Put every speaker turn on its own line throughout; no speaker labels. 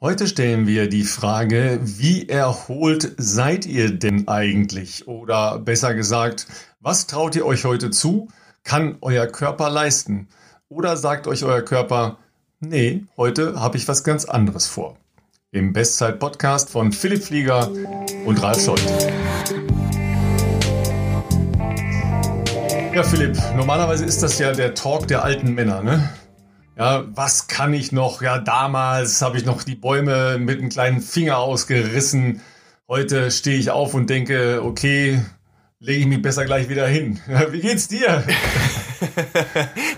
Heute stellen wir die Frage, wie erholt seid ihr denn eigentlich? Oder besser gesagt, was traut ihr euch heute zu? Kann euer Körper leisten? Oder sagt euch euer Körper, nee, heute habe ich was ganz anderes vor? Im Bestzeit-Podcast von Philipp Flieger und Ralf Scholz. Ja, Philipp, normalerweise ist das ja der Talk der alten Männer, ne? Ja, was kann ich noch? Ja, damals habe ich noch die Bäume mit einem kleinen Finger ausgerissen. Heute stehe ich auf und denke, okay, lege ich mich besser gleich wieder hin. Wie geht's dir?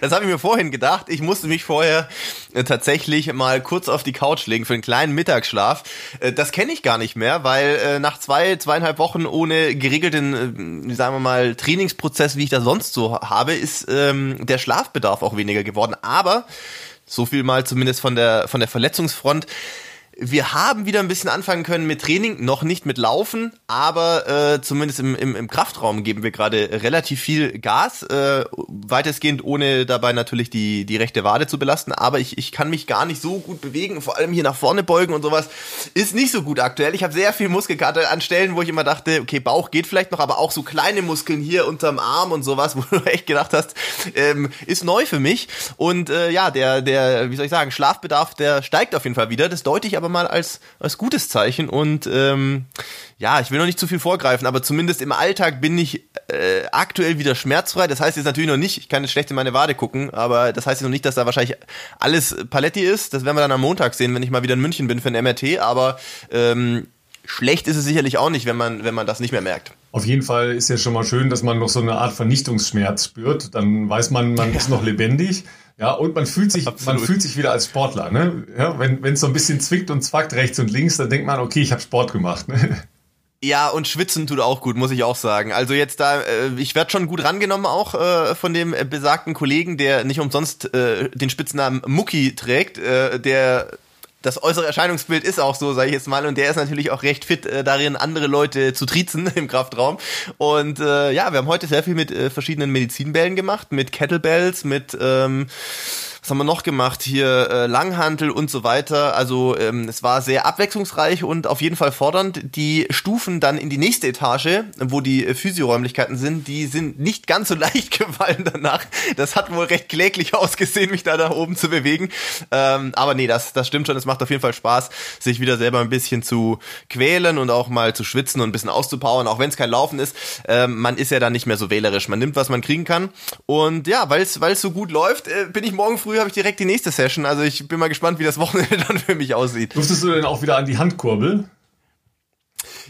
das habe ich mir vorhin gedacht. Ich musste mich vorher äh, tatsächlich mal kurz auf die Couch legen für einen kleinen Mittagsschlaf. Äh, das kenne ich gar nicht mehr, weil äh, nach zwei, zweieinhalb Wochen ohne geregelten, sagen wir mal, Trainingsprozess, wie ich das sonst so habe, ist ähm, der Schlafbedarf auch weniger geworden. Aber so viel mal zumindest von der von der Verletzungsfront. Wir haben wieder ein bisschen anfangen können mit Training, noch nicht mit Laufen, aber äh, zumindest im, im, im Kraftraum geben wir gerade relativ viel Gas, äh, weitestgehend ohne dabei natürlich die, die rechte Wade zu belasten, aber ich, ich kann mich gar nicht so gut bewegen, vor allem hier nach vorne beugen und sowas ist nicht so gut aktuell. Ich habe sehr viel Muskelkater an Stellen, wo ich immer dachte, okay, Bauch geht vielleicht noch, aber auch so kleine Muskeln hier unterm Arm und sowas, wo du echt gedacht hast, ähm, ist neu für mich. Und äh, ja, der, der, wie soll ich sagen, Schlafbedarf, der steigt auf jeden Fall wieder, das deute ich aber mal als, als gutes Zeichen und ähm, ja, ich will noch nicht zu viel vorgreifen, aber zumindest im Alltag bin ich äh, aktuell wieder schmerzfrei. Das heißt jetzt natürlich noch nicht, ich kann jetzt schlecht in meine Wade gucken, aber das heißt jetzt noch nicht, dass da wahrscheinlich alles Paletti ist. Das werden wir dann am Montag sehen, wenn ich mal wieder in München bin für ein MRT, aber ähm, schlecht ist es sicherlich auch nicht, wenn man, wenn man das nicht mehr merkt.
Auf jeden Fall ist ja schon mal schön, dass man noch so eine Art Vernichtungsschmerz spürt. Dann weiß man, man ist noch lebendig. Ja, und man fühlt sich, man fühlt sich wieder als Sportler. Ne? Ja, wenn es so ein bisschen zwickt und zwackt rechts und links, dann denkt man, okay, ich habe Sport gemacht. Ne?
Ja, und schwitzen tut auch gut, muss ich auch sagen. Also jetzt da, äh, ich werde schon gut rangenommen auch äh, von dem besagten Kollegen, der nicht umsonst äh, den Spitznamen Mucki trägt, äh, der das äußere Erscheinungsbild ist auch so, sage ich jetzt mal, und der ist natürlich auch recht fit äh, darin, andere Leute zu triezen im Kraftraum. Und äh, ja, wir haben heute sehr viel mit äh, verschiedenen Medizinbällen gemacht, mit Kettlebells, mit ähm, was haben wir noch gemacht? Hier äh, Langhantel und so weiter. Also ähm, es war sehr abwechslungsreich und auf jeden Fall fordernd. Die Stufen dann in die nächste Etage, wo die äh, Physioräumlichkeiten sind, die sind nicht ganz so leicht gefallen danach. Das hat wohl recht kläglich ausgesehen, mich da nach oben zu bewegen. Ähm, aber nee, das, das stimmt schon. Es macht auf jeden Fall Spaß, sich wieder selber ein bisschen zu quälen und auch mal zu schwitzen und ein bisschen auszupowern, auch wenn es kein Laufen ist. Ähm, man ist ja dann nicht mehr so wählerisch. Man nimmt, was man kriegen kann. Und ja, weil es so gut läuft, äh, bin ich morgen früh früh habe ich direkt die nächste Session. Also ich bin mal gespannt, wie das Wochenende dann für mich aussieht.
Durftest du denn auch wieder an die Handkurbel?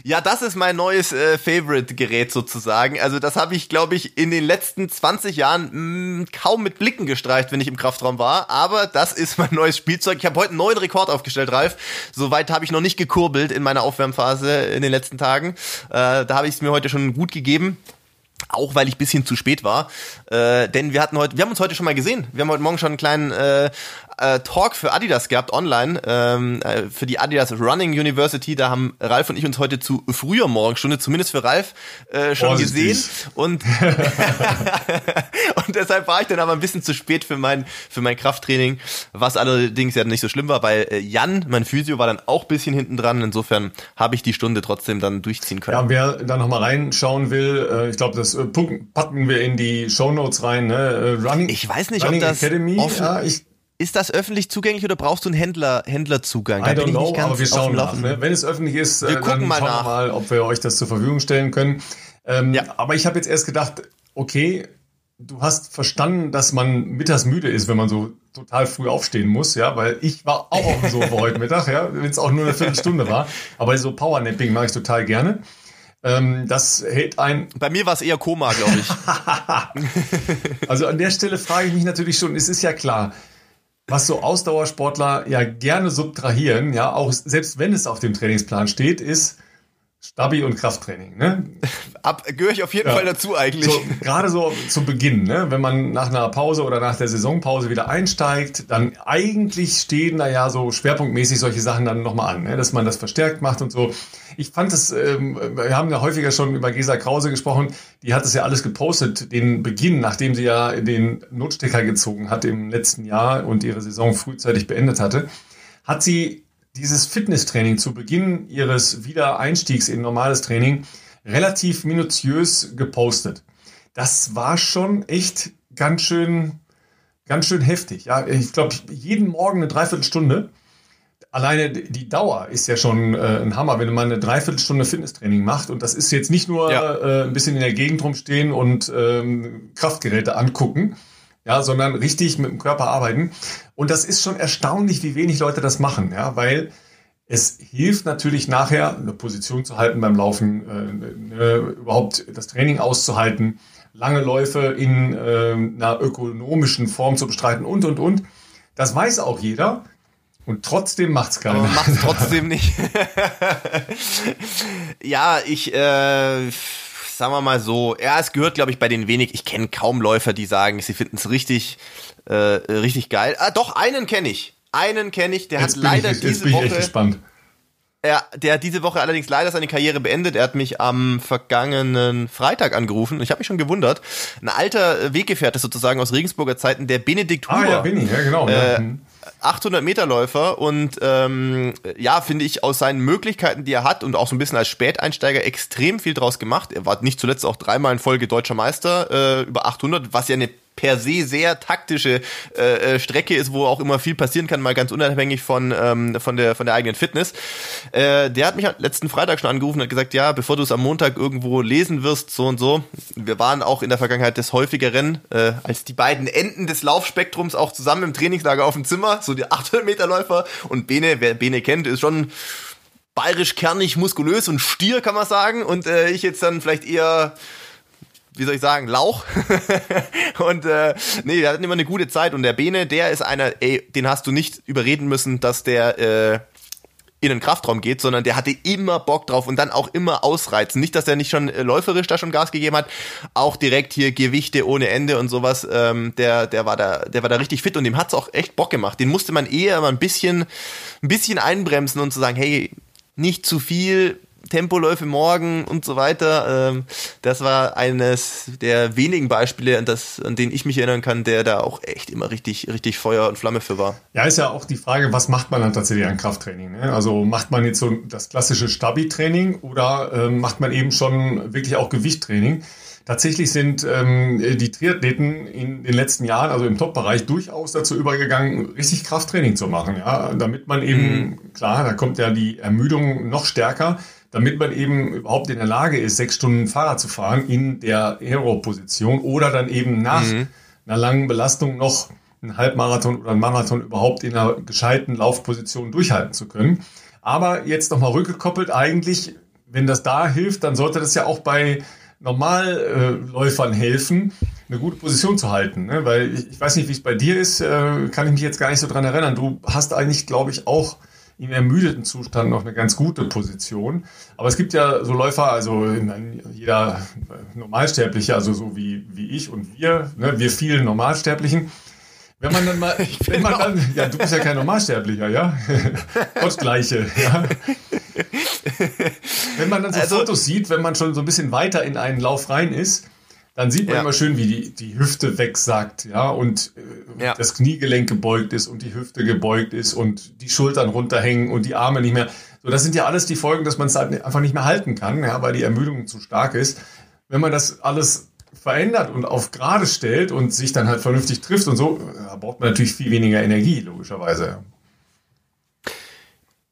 Ja, das ist mein neues äh, Favorite-Gerät sozusagen. Also das habe ich, glaube ich, in den letzten 20 Jahren mh, mm, kaum mit Blicken gestreicht, wenn ich im Kraftraum war. Aber das ist mein neues Spielzeug. Ich habe heute einen neuen Rekord aufgestellt, Ralf. Soweit habe ich noch nicht gekurbelt in meiner Aufwärmphase in den letzten Tagen. Äh, da habe ich es mir heute schon gut gegeben. Auch weil ich bisschen zu spät war. Äh, denn wir hatten heute, wir haben uns heute schon mal gesehen. Wir haben heute Morgen schon einen kleinen äh, äh, Talk für Adidas gehabt online, ähm, äh, für die Adidas Running University. Da haben Ralf und ich uns heute zu früher Morgenstunde, zumindest für Ralf, äh, schon Vorsichtig. gesehen. Und, und deshalb war ich dann aber ein bisschen zu spät für mein, für mein Krafttraining, was allerdings ja nicht so schlimm war, weil äh, Jan, mein Physio, war dann auch bisschen hinten dran. Insofern habe ich die Stunde trotzdem dann durchziehen können.
Ja, wer da nochmal reinschauen will, äh, ich glaube, das äh, packen wir in die Show Notes rein. Ne?
Äh, Running, ich weiß nicht, Running ob das
Academy, offen, ja, ich
ist das öffentlich zugänglich oder brauchst du einen Händler, Händlerzugang?
I don't know, aber wir schauen nach. Ne? Wenn es öffentlich ist,
wir äh, dann mal schauen wir
mal, ob wir euch das zur Verfügung stellen können. Ähm, ja. Aber ich habe jetzt erst gedacht, okay, du hast verstanden, dass man mittags müde ist, wenn man so total früh aufstehen muss, ja, weil ich war auch auf dem Sofa heute Mittag, ja, wenn es auch nur eine Viertelstunde war. Aber so Powernapping mache ich total gerne. Ähm, das hält ein.
Bei mir war es eher Koma, glaube
ich. also an der Stelle frage ich mich natürlich schon, es ist ja klar, was so Ausdauersportler ja gerne subtrahieren, ja, auch selbst wenn es auf dem Trainingsplan steht, ist Stabi und Krafttraining. Ne?
Ab, gehöre ich auf jeden ja. Fall dazu eigentlich.
So, gerade so zu Beginn, ne? wenn man nach einer Pause oder nach der Saisonpause wieder einsteigt, dann eigentlich stehen da ja so schwerpunktmäßig solche Sachen dann nochmal an, ne? dass man das verstärkt macht und so. Ich fand es, ähm, wir haben ja häufiger schon über Gesa Krause gesprochen, die hat es ja alles gepostet, den Beginn, nachdem sie ja den Notstecker gezogen hat im letzten Jahr und ihre Saison frühzeitig beendet hatte, hat sie dieses Fitnesstraining zu Beginn ihres Wiedereinstiegs in normales Training relativ minutiös gepostet. Das war schon echt ganz schön, ganz schön heftig. Ja, ich glaube, jeden Morgen eine Dreiviertelstunde. Alleine die Dauer ist ja schon äh, ein Hammer, wenn man eine Dreiviertelstunde Fitnesstraining macht. Und das ist jetzt nicht nur ja. äh, ein bisschen in der Gegend rumstehen und ähm, Kraftgeräte angucken, ja, sondern richtig mit dem Körper arbeiten. Und das ist schon erstaunlich, wie wenig Leute das machen, ja, weil es hilft natürlich nachher, eine Position zu halten beim Laufen, äh, ne, überhaupt das Training auszuhalten, lange Läufe in äh, einer ökonomischen Form zu bestreiten und, und, und. Das weiß auch jeder. Und trotzdem macht's keiner.
Macht es trotzdem nicht. ja, ich, äh, sagen wir mal so, ja, es gehört, glaube ich, bei den wenig. Ich kenne kaum Läufer, die sagen, sie finden es richtig, äh, richtig geil. Ah, doch, einen kenne ich. Einen kenne ich, der jetzt hat leider ich, diese Woche. Er, der hat diese Woche allerdings leider seine Karriere beendet. Er hat mich am vergangenen Freitag angerufen. Ich habe mich schon gewundert. Ein alter Weggefährte sozusagen aus Regensburger Zeiten, der Benedikt Huber. Ah
ja, Benny, ja genau.
Äh, ja. 800 Meter Läufer und ähm, ja, finde ich aus seinen Möglichkeiten, die er hat und auch so ein bisschen als Späteinsteiger extrem viel draus gemacht. Er war nicht zuletzt auch dreimal in Folge deutscher Meister äh, über 800, was ja eine per se sehr taktische äh, äh, Strecke ist, wo auch immer viel passieren kann, mal ganz unabhängig von, ähm, von, der, von der eigenen Fitness. Äh, der hat mich letzten Freitag schon angerufen und hat gesagt, ja, bevor du es am Montag irgendwo lesen wirst, so und so. Wir waren auch in der Vergangenheit des häufigeren, äh, als die beiden Enden des Laufspektrums auch zusammen im Trainingslager auf dem Zimmer, so die 800 Meter Läufer und Bene, wer Bene kennt, ist schon bayerisch kernig, muskulös und stier, kann man sagen. Und äh, ich jetzt dann vielleicht eher wie soll ich sagen, Lauch. und äh, nee, der hat immer eine gute Zeit. Und der Bene, der ist einer, ey, den hast du nicht überreden müssen, dass der äh, in den Kraftraum geht, sondern der hatte immer Bock drauf und dann auch immer ausreizen. Nicht, dass er nicht schon äh, läuferisch da schon Gas gegeben hat, auch direkt hier Gewichte ohne Ende und sowas. Ähm, der, der war da, der war da richtig fit und dem hat's auch echt Bock gemacht. Den musste man eher mal ein bisschen, ein bisschen einbremsen und zu sagen, hey, nicht zu viel, Tempoläufe morgen und so weiter. Ähm, das war eines der wenigen Beispiele, an, das, an denen ich mich erinnern kann, der da auch echt immer richtig, richtig Feuer und Flamme für war.
Ja, ist ja auch die Frage, was macht man dann tatsächlich an Krafttraining? Ne? Also macht man jetzt so das klassische Stabi-Training oder äh, macht man eben schon wirklich auch Gewichttraining? Tatsächlich sind ähm, die Triathleten in den letzten Jahren, also im Top-Bereich, durchaus dazu übergegangen, richtig Krafttraining zu machen. Ja, damit man eben, mhm. klar, da kommt ja die Ermüdung noch stärker, damit man eben überhaupt in der Lage ist, sechs Stunden Fahrrad zu fahren in der Aero-Position oder dann eben nach mhm. einer langen Belastung noch einen Halbmarathon oder einen Marathon überhaupt in einer gescheiten Laufposition durchhalten zu können. Aber jetzt nochmal rückgekoppelt, eigentlich, wenn das da hilft, dann sollte das ja auch bei Normalläufern helfen, eine gute Position zu halten. Ne? Weil ich, ich weiß nicht, wie es bei dir ist, äh, kann ich mich jetzt gar nicht so dran erinnern. Du hast eigentlich, glaube ich, auch im ermüdeten Zustand noch eine ganz gute Position. Aber es gibt ja so Läufer, also jeder Normalsterbliche, also so wie, wie ich und wir, ne, wir vielen Normalsterblichen, wenn man dann mal, wenn man dann, ja, du bist ja kein Normalsterblicher, ja? Gottgleiche, ja? Wenn man dann so also, Fotos sieht, wenn man schon so ein bisschen weiter in einen Lauf rein ist, dann sieht man ja. immer schön, wie die, die Hüfte wegsackt, ja, und äh, ja. das Kniegelenk gebeugt ist und die Hüfte gebeugt ist und die Schultern runterhängen und die Arme nicht mehr. So, das sind ja alles die Folgen, dass man es halt einfach nicht mehr halten kann, ja, weil die Ermüdung zu stark ist. Wenn man das alles verändert und auf gerade stellt und sich dann halt vernünftig trifft und so, da braucht man natürlich viel weniger Energie, logischerweise.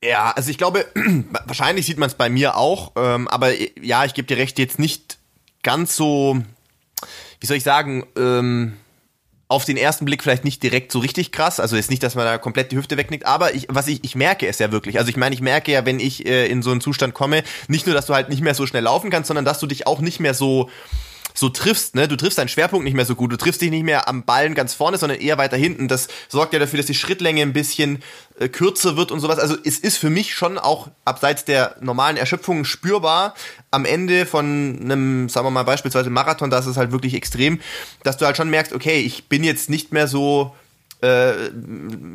Ja, also ich glaube, wahrscheinlich sieht man es bei mir auch, ähm, aber ja, ich gebe dir recht, jetzt nicht ganz so wie soll ich sagen, ähm, auf den ersten Blick vielleicht nicht direkt so richtig krass. Also jetzt nicht, dass man da komplett die Hüfte wegnickt, aber ich, was ich, ich merke es ja wirklich. Also ich meine, ich merke ja, wenn ich äh, in so einen Zustand komme, nicht nur, dass du halt nicht mehr so schnell laufen kannst, sondern dass du dich auch nicht mehr so so triffst, ne? Du triffst deinen Schwerpunkt nicht mehr so gut. Du triffst dich nicht mehr am Ballen ganz vorne, sondern eher weiter hinten. Das sorgt ja dafür, dass die Schrittlänge ein bisschen äh, kürzer wird und sowas. Also es ist für mich schon auch abseits der normalen Erschöpfung spürbar am Ende von einem, sagen wir mal beispielsweise Marathon, da ist es halt wirklich extrem, dass du halt schon merkst, okay, ich bin jetzt nicht mehr so äh,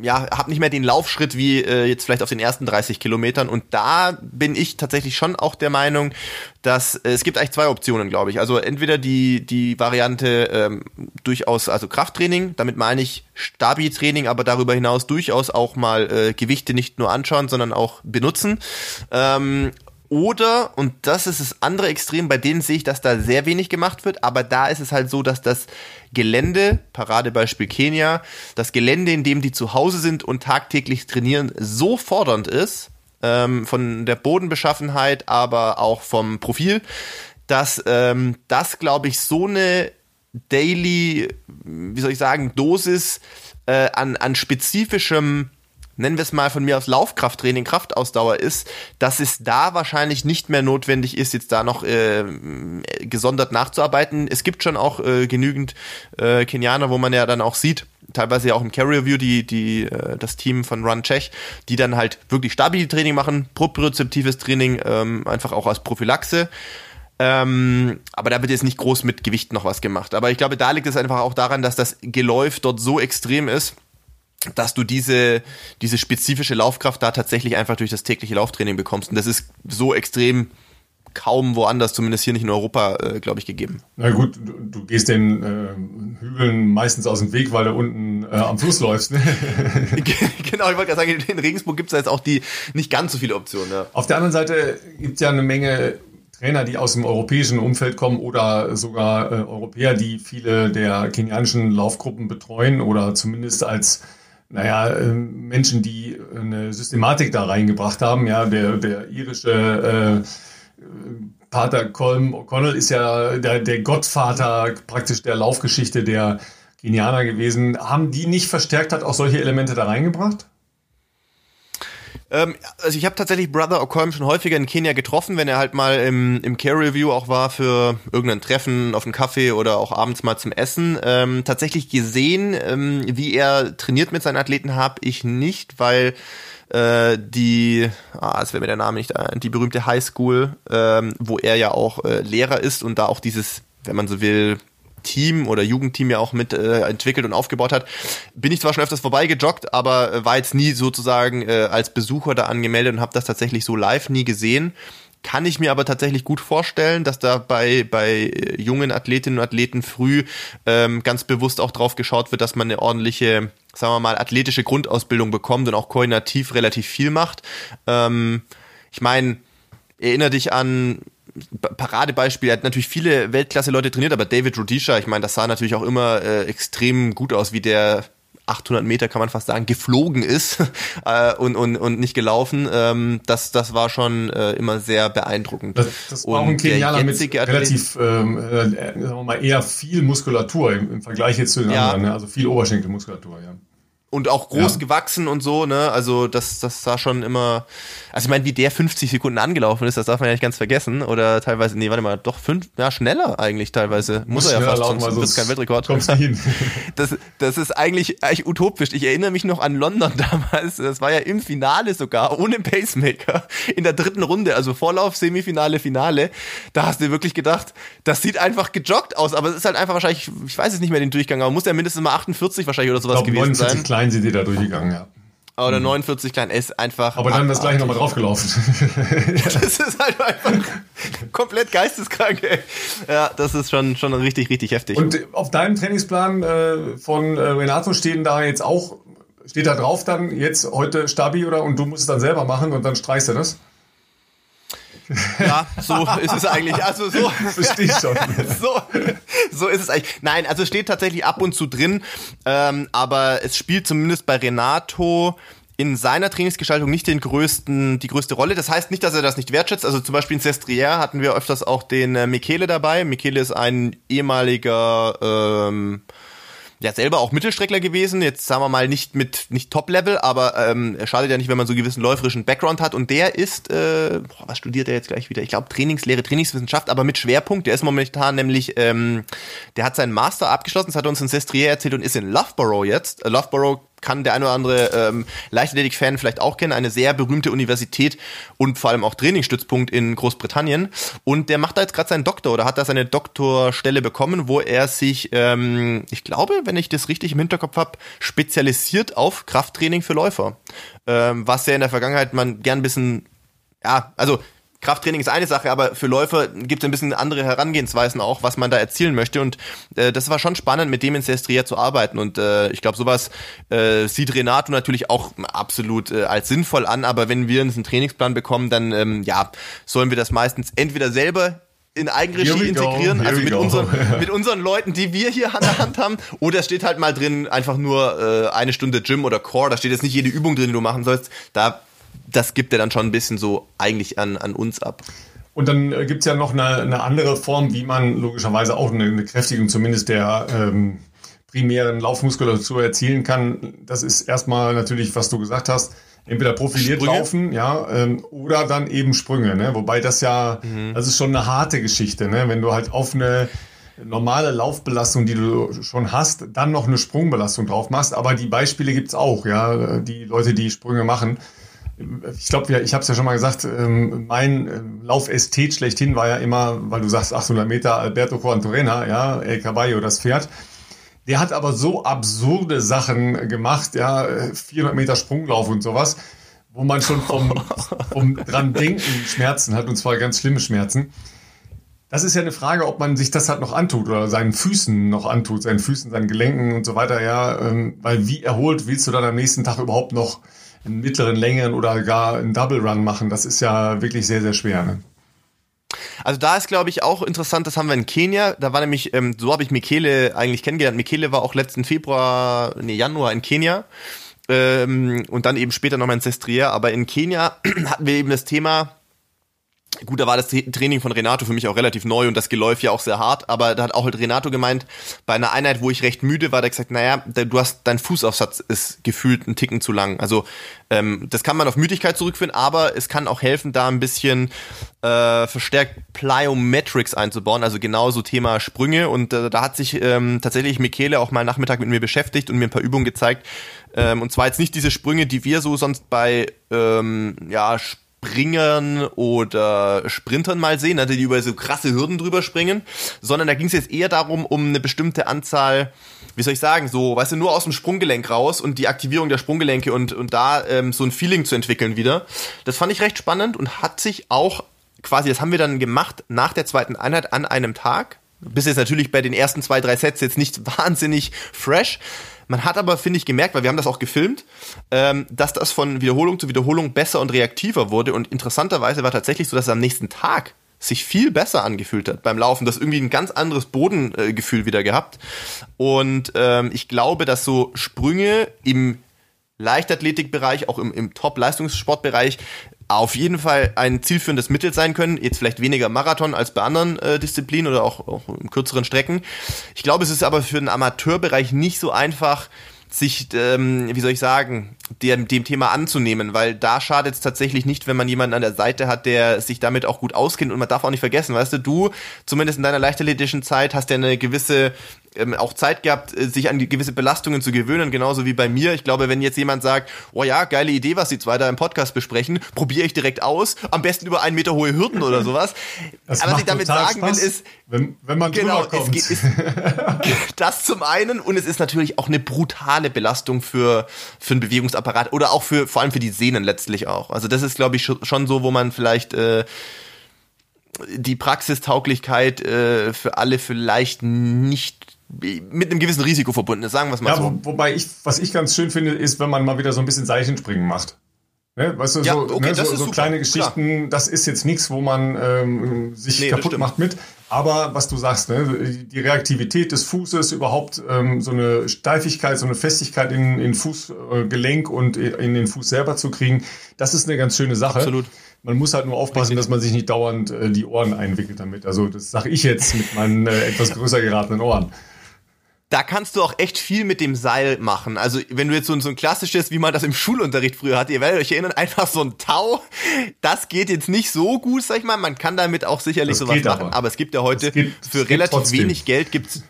ja, habe nicht mehr den Laufschritt wie äh, jetzt vielleicht auf den ersten 30 Kilometern. Und da bin ich tatsächlich schon auch der Meinung, dass äh, es gibt eigentlich zwei Optionen, glaube ich. Also entweder die die Variante ähm, durchaus also Krafttraining, damit meine ich Stabi-Training, aber darüber hinaus durchaus auch mal äh, Gewichte nicht nur anschauen, sondern auch benutzen. Ähm, oder, und das ist das andere Extrem, bei denen sehe ich, dass da sehr wenig gemacht wird, aber da ist es halt so, dass das Gelände, Paradebeispiel Kenia, das Gelände, in dem die zu Hause sind und tagtäglich trainieren, so fordernd ist, ähm, von der Bodenbeschaffenheit, aber auch vom Profil, dass ähm, das, glaube ich, so eine Daily, wie soll ich sagen, Dosis äh, an, an spezifischem nennen wir es mal von mir aus Laufkrafttraining, Kraftausdauer ist, dass es da wahrscheinlich nicht mehr notwendig ist, jetzt da noch äh, gesondert nachzuarbeiten. Es gibt schon auch äh, genügend äh, Kenianer, wo man ja dann auch sieht, teilweise ja auch im Carrier Review, die, die, äh, das Team von Run Czech, die dann halt wirklich stabil Training machen, propriozeptives Training, ähm, einfach auch als Prophylaxe. Ähm, aber da wird jetzt nicht groß mit Gewicht noch was gemacht. Aber ich glaube, da liegt es einfach auch daran, dass das Geläuf dort so extrem ist, dass du diese, diese spezifische Laufkraft da tatsächlich einfach durch das tägliche Lauftraining bekommst. Und das ist so extrem kaum woanders, zumindest hier nicht in Europa, äh, glaube ich, gegeben.
Na gut, du, du gehst den äh, Hügeln meistens aus dem Weg, weil du unten äh, am Fluss läufst. Ne?
genau, ich wollte gerade sagen, in Regensburg gibt es jetzt auch die nicht ganz so viele Optionen. Ja.
Auf der anderen Seite gibt es ja eine Menge Trainer, die aus dem europäischen Umfeld kommen oder sogar äh, Europäer, die viele der kenianischen Laufgruppen betreuen oder zumindest als naja, ähm, Menschen, die eine Systematik da reingebracht haben. Ja, der, der irische äh, Pater Colm O'Connell ist ja der, der Gottvater praktisch der Laufgeschichte der Kenianer gewesen. Haben die nicht verstärkt hat auch solche Elemente da reingebracht?
Ähm, also ich habe tatsächlich Brother O'Colm schon häufiger in Kenia getroffen, wenn er halt mal im, im Care Review auch war für irgendein Treffen auf einen Kaffee oder auch abends mal zum Essen. Ähm, tatsächlich gesehen, ähm, wie er trainiert mit seinen Athleten, habe ich nicht, weil äh, die, ah, es wäre mir der Name nicht, die berühmte High School, ähm, wo er ja auch äh, Lehrer ist und da auch dieses, wenn man so will, Team oder Jugendteam ja auch mit äh, entwickelt und aufgebaut hat, bin ich zwar schon öfters vorbeigejoggt, aber äh, war jetzt nie sozusagen äh, als Besucher da angemeldet und habe das tatsächlich so live nie gesehen. Kann ich mir aber tatsächlich gut vorstellen, dass da bei, bei äh, jungen Athletinnen und Athleten früh ähm, ganz bewusst auch drauf geschaut wird, dass man eine ordentliche, sagen wir mal, athletische Grundausbildung bekommt und auch koordinativ relativ viel macht. Ähm, ich meine, erinnere dich an Paradebeispiel, er hat natürlich viele Weltklasse-Leute trainiert, aber David Rudisha, ich meine, das sah natürlich auch immer äh, extrem gut aus, wie der 800 Meter kann man fast sagen geflogen ist äh, und, und, und nicht gelaufen. Ähm, das, das war schon äh, immer sehr beeindruckend.
Das, das war auch ein Kenianer mit relativ ähm, äh, sagen wir mal eher viel Muskulatur im, im Vergleich jetzt zu den ja. anderen, ne? also viel Oberschenkelmuskulatur, ja
und auch groß ja. gewachsen und so, ne? Also das, das sah schon immer. Also ich meine, wie der 50 Sekunden angelaufen ist, das darf man ja nicht ganz vergessen. Oder teilweise, nee, warte mal, doch fünf, ja, schneller eigentlich teilweise. Muss, Muss er ja fast, sonst wird es kein Weltrekord. Kommst du hin. Das, das ist eigentlich, eigentlich utopisch. Ich erinnere mich noch an London damals. Das war ja im Finale sogar, ohne Pacemaker. In der dritten Runde, also Vorlauf, Semifinale, Finale. Da hast du wirklich gedacht, das sieht einfach gejoggt aus, aber es ist halt einfach wahrscheinlich, ich weiß es nicht mehr den Durchgang, aber muss ja mindestens mal 48 wahrscheinlich oder sowas gewesen sein
klein sind die da durchgegangen, ja.
Oder 49 klein ist einfach.
Aber dann das gleich nochmal draufgelaufen.
das ist halt einfach komplett geisteskrank, ey. Ja, das ist schon, schon richtig, richtig heftig.
Und auf deinem Trainingsplan äh, von äh, Renato stehen da jetzt auch, steht da drauf dann jetzt heute Stabi oder und du musst es dann selber machen und dann streichst du das?
Ja, so ist es eigentlich. Also so.
Verstehe ich schon.
so, so ist es eigentlich. Nein, also steht tatsächlich ab und zu drin, ähm, aber es spielt zumindest bei Renato in seiner Trainingsgestaltung nicht den größten, die größte Rolle. Das heißt nicht, dass er das nicht wertschätzt. Also zum Beispiel in Sestriere hatten wir öfters auch den äh, Michele dabei. Michele ist ein ehemaliger ähm, ja selber auch Mittelstreckler gewesen, jetzt sagen wir mal nicht mit nicht Top-Level, aber ähm, schadet ja nicht, wenn man so einen gewissen läuferischen Background hat. Und der ist, äh, boah, was studiert er jetzt gleich wieder? Ich glaube Trainingslehre, Trainingswissenschaft, aber mit Schwerpunkt. Der ist momentan nämlich, ähm, der hat seinen Master abgeschlossen, das hat uns in Sestriere erzählt und ist in Loughborough jetzt. Äh, Loughborough kann der eine oder andere ähm, Leichtathletik-Fan vielleicht auch kennen, eine sehr berühmte Universität und vor allem auch Trainingsstützpunkt in Großbritannien. Und der macht da jetzt gerade seinen Doktor oder hat da seine Doktorstelle bekommen, wo er sich, ähm, ich glaube, wenn ich das richtig im Hinterkopf habe, spezialisiert auf Krafttraining für Läufer. Ähm, was ja in der Vergangenheit man gern ein bisschen, ja, also Krafttraining ist eine Sache, aber für Läufer gibt es ein bisschen andere Herangehensweisen auch, was man da erzielen möchte. Und äh, das war schon spannend, mit dem in Sestriere zu arbeiten. Und äh, ich glaube, sowas äh, sieht Renato natürlich auch absolut äh, als sinnvoll an. Aber wenn wir uns einen Trainingsplan bekommen, dann ähm, ja, sollen wir das meistens entweder selber in Eigenregie integrieren, also mit unseren, mit unseren Leuten, die wir hier an der Hand haben. Oder es steht halt mal drin, einfach nur äh, eine Stunde Gym oder Core, da steht jetzt nicht jede Übung drin, die du machen sollst. Da das gibt er dann schon ein bisschen so eigentlich an, an uns ab.
Und dann äh, gibt es ja noch eine, eine, andere Form, wie man logischerweise auch eine, eine Kräftigung zumindest der ähm, primären Laufmuskulatur erzielen kann. Das ist erstmal natürlich, was du gesagt hast, entweder profiliert Sprünge. laufen, ja, ähm, oder dann eben Sprünge, ne? Wobei das ja, mhm. das ist schon eine harte Geschichte, ne? Wenn du halt auf eine normale Laufbelastung, die du schon hast, dann noch eine Sprungbelastung drauf machst. Aber die Beispiele gibt's auch, ja, die Leute, die Sprünge machen ich glaube, ich habe es ja schon mal gesagt, ähm, mein äh, Laufästhet schlechthin war ja immer, weil du sagst 800 Meter Alberto Coantorena, ja, El Caballo, das Pferd. Der hat aber so absurde Sachen gemacht, ja, 400 Meter Sprunglauf und sowas, wo man schon vom, vom dran denken Schmerzen hat, und zwar ganz schlimme Schmerzen. Das ist ja eine Frage, ob man sich das halt noch antut oder seinen Füßen noch antut, seinen Füßen, seinen Gelenken und so weiter, ja, ähm, weil wie erholt willst du dann am nächsten Tag überhaupt noch einen mittleren, längeren oder gar einen Double Run machen. Das ist ja wirklich sehr, sehr schwer. Ne?
Also da ist, glaube ich, auch interessant, das haben wir in Kenia. Da war nämlich, ähm, so habe ich Michele eigentlich kennengelernt. Michele war auch letzten Februar, nee, Januar in Kenia. Ähm, und dann eben später nochmal in Sestriere. Aber in Kenia hatten wir eben das Thema, Gut, da war das Training von Renato für mich auch relativ neu und das Geläuf ja auch sehr hart, aber da hat auch halt Renato gemeint, bei einer Einheit, wo ich recht müde war, da gesagt, naja, du hast, dein Fußaufsatz ist gefühlt einen Ticken zu lang. Also ähm, das kann man auf Müdigkeit zurückführen, aber es kann auch helfen, da ein bisschen äh, verstärkt Plyometrics einzubauen, also genauso Thema Sprünge und äh, da hat sich ähm, tatsächlich Michele auch mal Nachmittag mit mir beschäftigt und mir ein paar Übungen gezeigt ähm, und zwar jetzt nicht diese Sprünge, die wir so sonst bei ähm, ja, Springern oder Sprintern mal sehen, also die über so krasse Hürden drüber springen, sondern da ging es jetzt eher darum, um eine bestimmte Anzahl, wie soll ich sagen, so, weißt du, nur aus dem Sprunggelenk raus und die Aktivierung der Sprunggelenke und, und da ähm, so ein Feeling zu entwickeln wieder. Das fand ich recht spannend und hat sich auch quasi, das haben wir dann gemacht nach der zweiten Einheit an einem Tag. Bis jetzt natürlich bei den ersten zwei, drei Sets jetzt nicht wahnsinnig fresh, man hat aber, finde ich, gemerkt, weil wir haben das auch gefilmt, ähm, dass das von Wiederholung zu Wiederholung besser und reaktiver wurde. Und interessanterweise war tatsächlich so, dass es am nächsten Tag sich viel besser angefühlt hat beim Laufen, das irgendwie ein ganz anderes Bodengefühl wieder gehabt. Und ähm, ich glaube, dass so Sprünge im Leichtathletikbereich, auch im, im Top-Leistungssportbereich auf jeden Fall ein zielführendes Mittel sein können. Jetzt vielleicht weniger Marathon als bei anderen äh, Disziplinen oder auch, auch kürzeren Strecken. Ich glaube, es ist aber für den Amateurbereich nicht so einfach, sich, ähm, wie soll ich sagen, dem, dem Thema anzunehmen, weil da schadet es tatsächlich nicht, wenn man jemanden an der Seite hat, der sich damit auch gut auskennt und man darf auch nicht vergessen, weißt du, du, zumindest in deiner leichtathletischen Zeit, hast ja eine gewisse ähm, auch Zeit gehabt, äh, sich an die gewisse Belastungen zu gewöhnen, genauso wie bei mir. Ich glaube, wenn jetzt jemand sagt, oh ja, geile Idee, was die zwei da im Podcast besprechen, probiere ich direkt aus, am besten über einen Meter hohe Hürden oder sowas.
Das Aber was ich damit sagen Spaß, will, ist, wenn, wenn man genau,
es geht, ist, das zum einen und es ist natürlich auch eine brutale Belastung für, für einen Bewegungsapparat oder auch für, vor allem für die Sehnen letztlich auch. Also das ist, glaube ich, schon so, wo man vielleicht, äh, die Praxistauglichkeit äh, für alle vielleicht nicht mit einem gewissen Risiko verbunden ist, sagen wir es mal ja, so.
Wo, wobei ich, was ich ganz schön finde, ist, wenn man mal wieder so ein bisschen Seichenspringen macht. Ne? Weißt du, ja, so, okay, ne, so, so kleine Geschichten, klar. das ist jetzt nichts, wo man ähm, sich nee, kaputt macht mit. Aber was du sagst, ne, die Reaktivität des Fußes, überhaupt ähm, so eine Steifigkeit, so eine Festigkeit in, in Fußgelenk und in den Fuß selber zu kriegen, das ist eine ganz schöne Sache.
Absolut.
Man muss halt nur aufpassen, Richtig. dass man sich nicht dauernd äh, die Ohren einwickelt damit. Also das sage ich jetzt mit meinen äh, etwas größer geratenen Ohren
da kannst du auch echt viel mit dem Seil machen. Also wenn du jetzt so, so ein klassisches, wie man das im Schulunterricht früher hatte, ihr werdet euch erinnern, einfach so ein Tau, das geht jetzt nicht so gut, sag ich mal. Man kann damit auch sicherlich das sowas machen, aber. aber. es gibt ja heute für relativ trotzdem. wenig Geld gibt's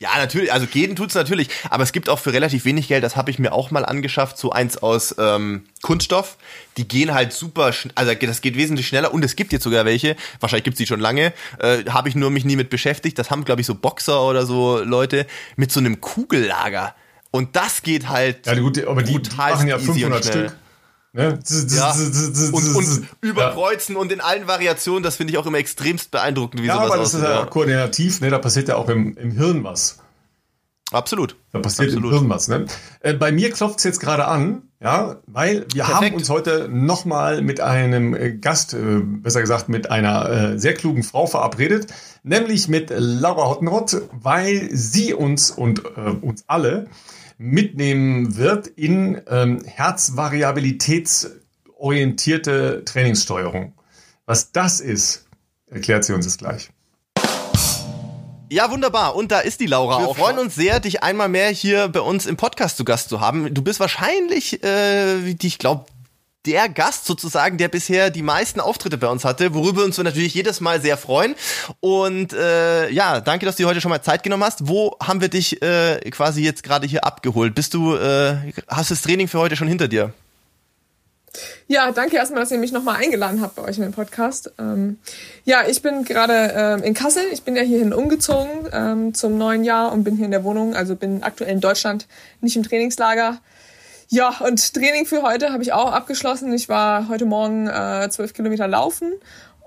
Ja, natürlich. Also gehen tut's natürlich. Aber es gibt auch für relativ wenig Geld, das habe ich mir auch mal angeschafft, so eins aus ähm, Kunststoff. Die gehen halt super, also das geht wesentlich schneller und es gibt jetzt sogar welche, wahrscheinlich gibt's die schon lange, äh, habe ich nur mich nie mit beschäftigt. Das haben, glaube ich, so Boxer oder so Leute mit so einem Kugellager. Und das geht halt.
Ja, gut, aber die, die machen ja 500 Stück.
Ne? Ja. Und, und überkreuzen ja. und in allen Variationen, das finde ich auch immer extremst beeindruckend,
wie ja, sowas aber das aussieht, ist ja koordinativ, ne? da passiert ja auch im, im Hirn was.
Absolut.
Da passiert Absolut. im Hirn was. Ne? Äh, bei mir klopft es jetzt gerade an, ja, weil wir Perfekt. haben uns heute nochmal mit einem äh, Gast, äh, besser gesagt mit einer äh, sehr klugen Frau verabredet, nämlich mit Laura Hottenrott, weil sie uns und äh, uns alle mitnehmen wird in ähm, herzvariabilitätsorientierte Trainingssteuerung. Was das ist, erklärt sie uns jetzt gleich.
Ja, wunderbar. Und da ist die Laura Wir auch. Wir freuen uns sehr, dich einmal mehr hier bei uns im Podcast zu Gast zu haben. Du bist wahrscheinlich, äh, ich glaube, der Gast sozusagen, der bisher die meisten Auftritte bei uns hatte, worüber uns wir natürlich jedes Mal sehr freuen. Und äh, ja, danke, dass du dir heute schon mal Zeit genommen hast. Wo haben wir dich äh, quasi jetzt gerade hier abgeholt? Bist du, äh, hast das Training für heute schon hinter dir?
Ja, danke erstmal, dass ihr mich nochmal eingeladen habt bei euch in den Podcast. Ähm, ja, ich bin gerade ähm, in Kassel. Ich bin ja hierhin umgezogen ähm, zum neuen Jahr und bin hier in der Wohnung. Also bin aktuell in Deutschland, nicht im Trainingslager. Ja, und Training für heute habe ich auch abgeschlossen. Ich war heute Morgen äh, zwölf Kilometer laufen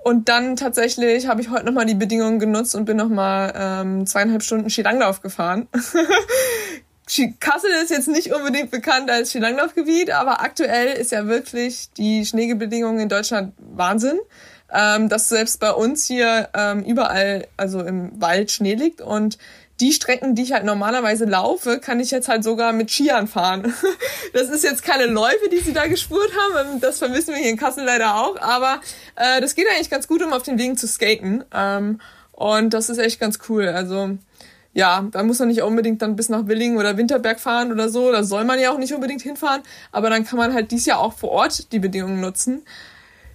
und dann tatsächlich habe ich heute nochmal die Bedingungen genutzt und bin nochmal ähm, zweieinhalb Stunden Skilanglauf gefahren. Kassel ist jetzt nicht unbedingt bekannt als Skilanglaufgebiet, aber aktuell ist ja wirklich die Schneebedingungen in Deutschland Wahnsinn. Ähm, dass selbst bei uns hier ähm, überall, also im Wald Schnee liegt und die Strecken, die ich halt normalerweise laufe, kann ich jetzt halt sogar mit Skiern fahren. Das ist jetzt keine Läufe, die sie da gespurt haben. Das vermissen wir hier in Kassel leider auch. Aber äh, das geht eigentlich ganz gut, um auf den Wegen zu skaten. Ähm, und das ist echt ganz cool. Also ja, da muss man nicht unbedingt dann bis nach Willingen oder Winterberg fahren oder so. Da soll man ja auch nicht unbedingt hinfahren. Aber dann kann man halt dies Jahr auch vor Ort die Bedingungen nutzen.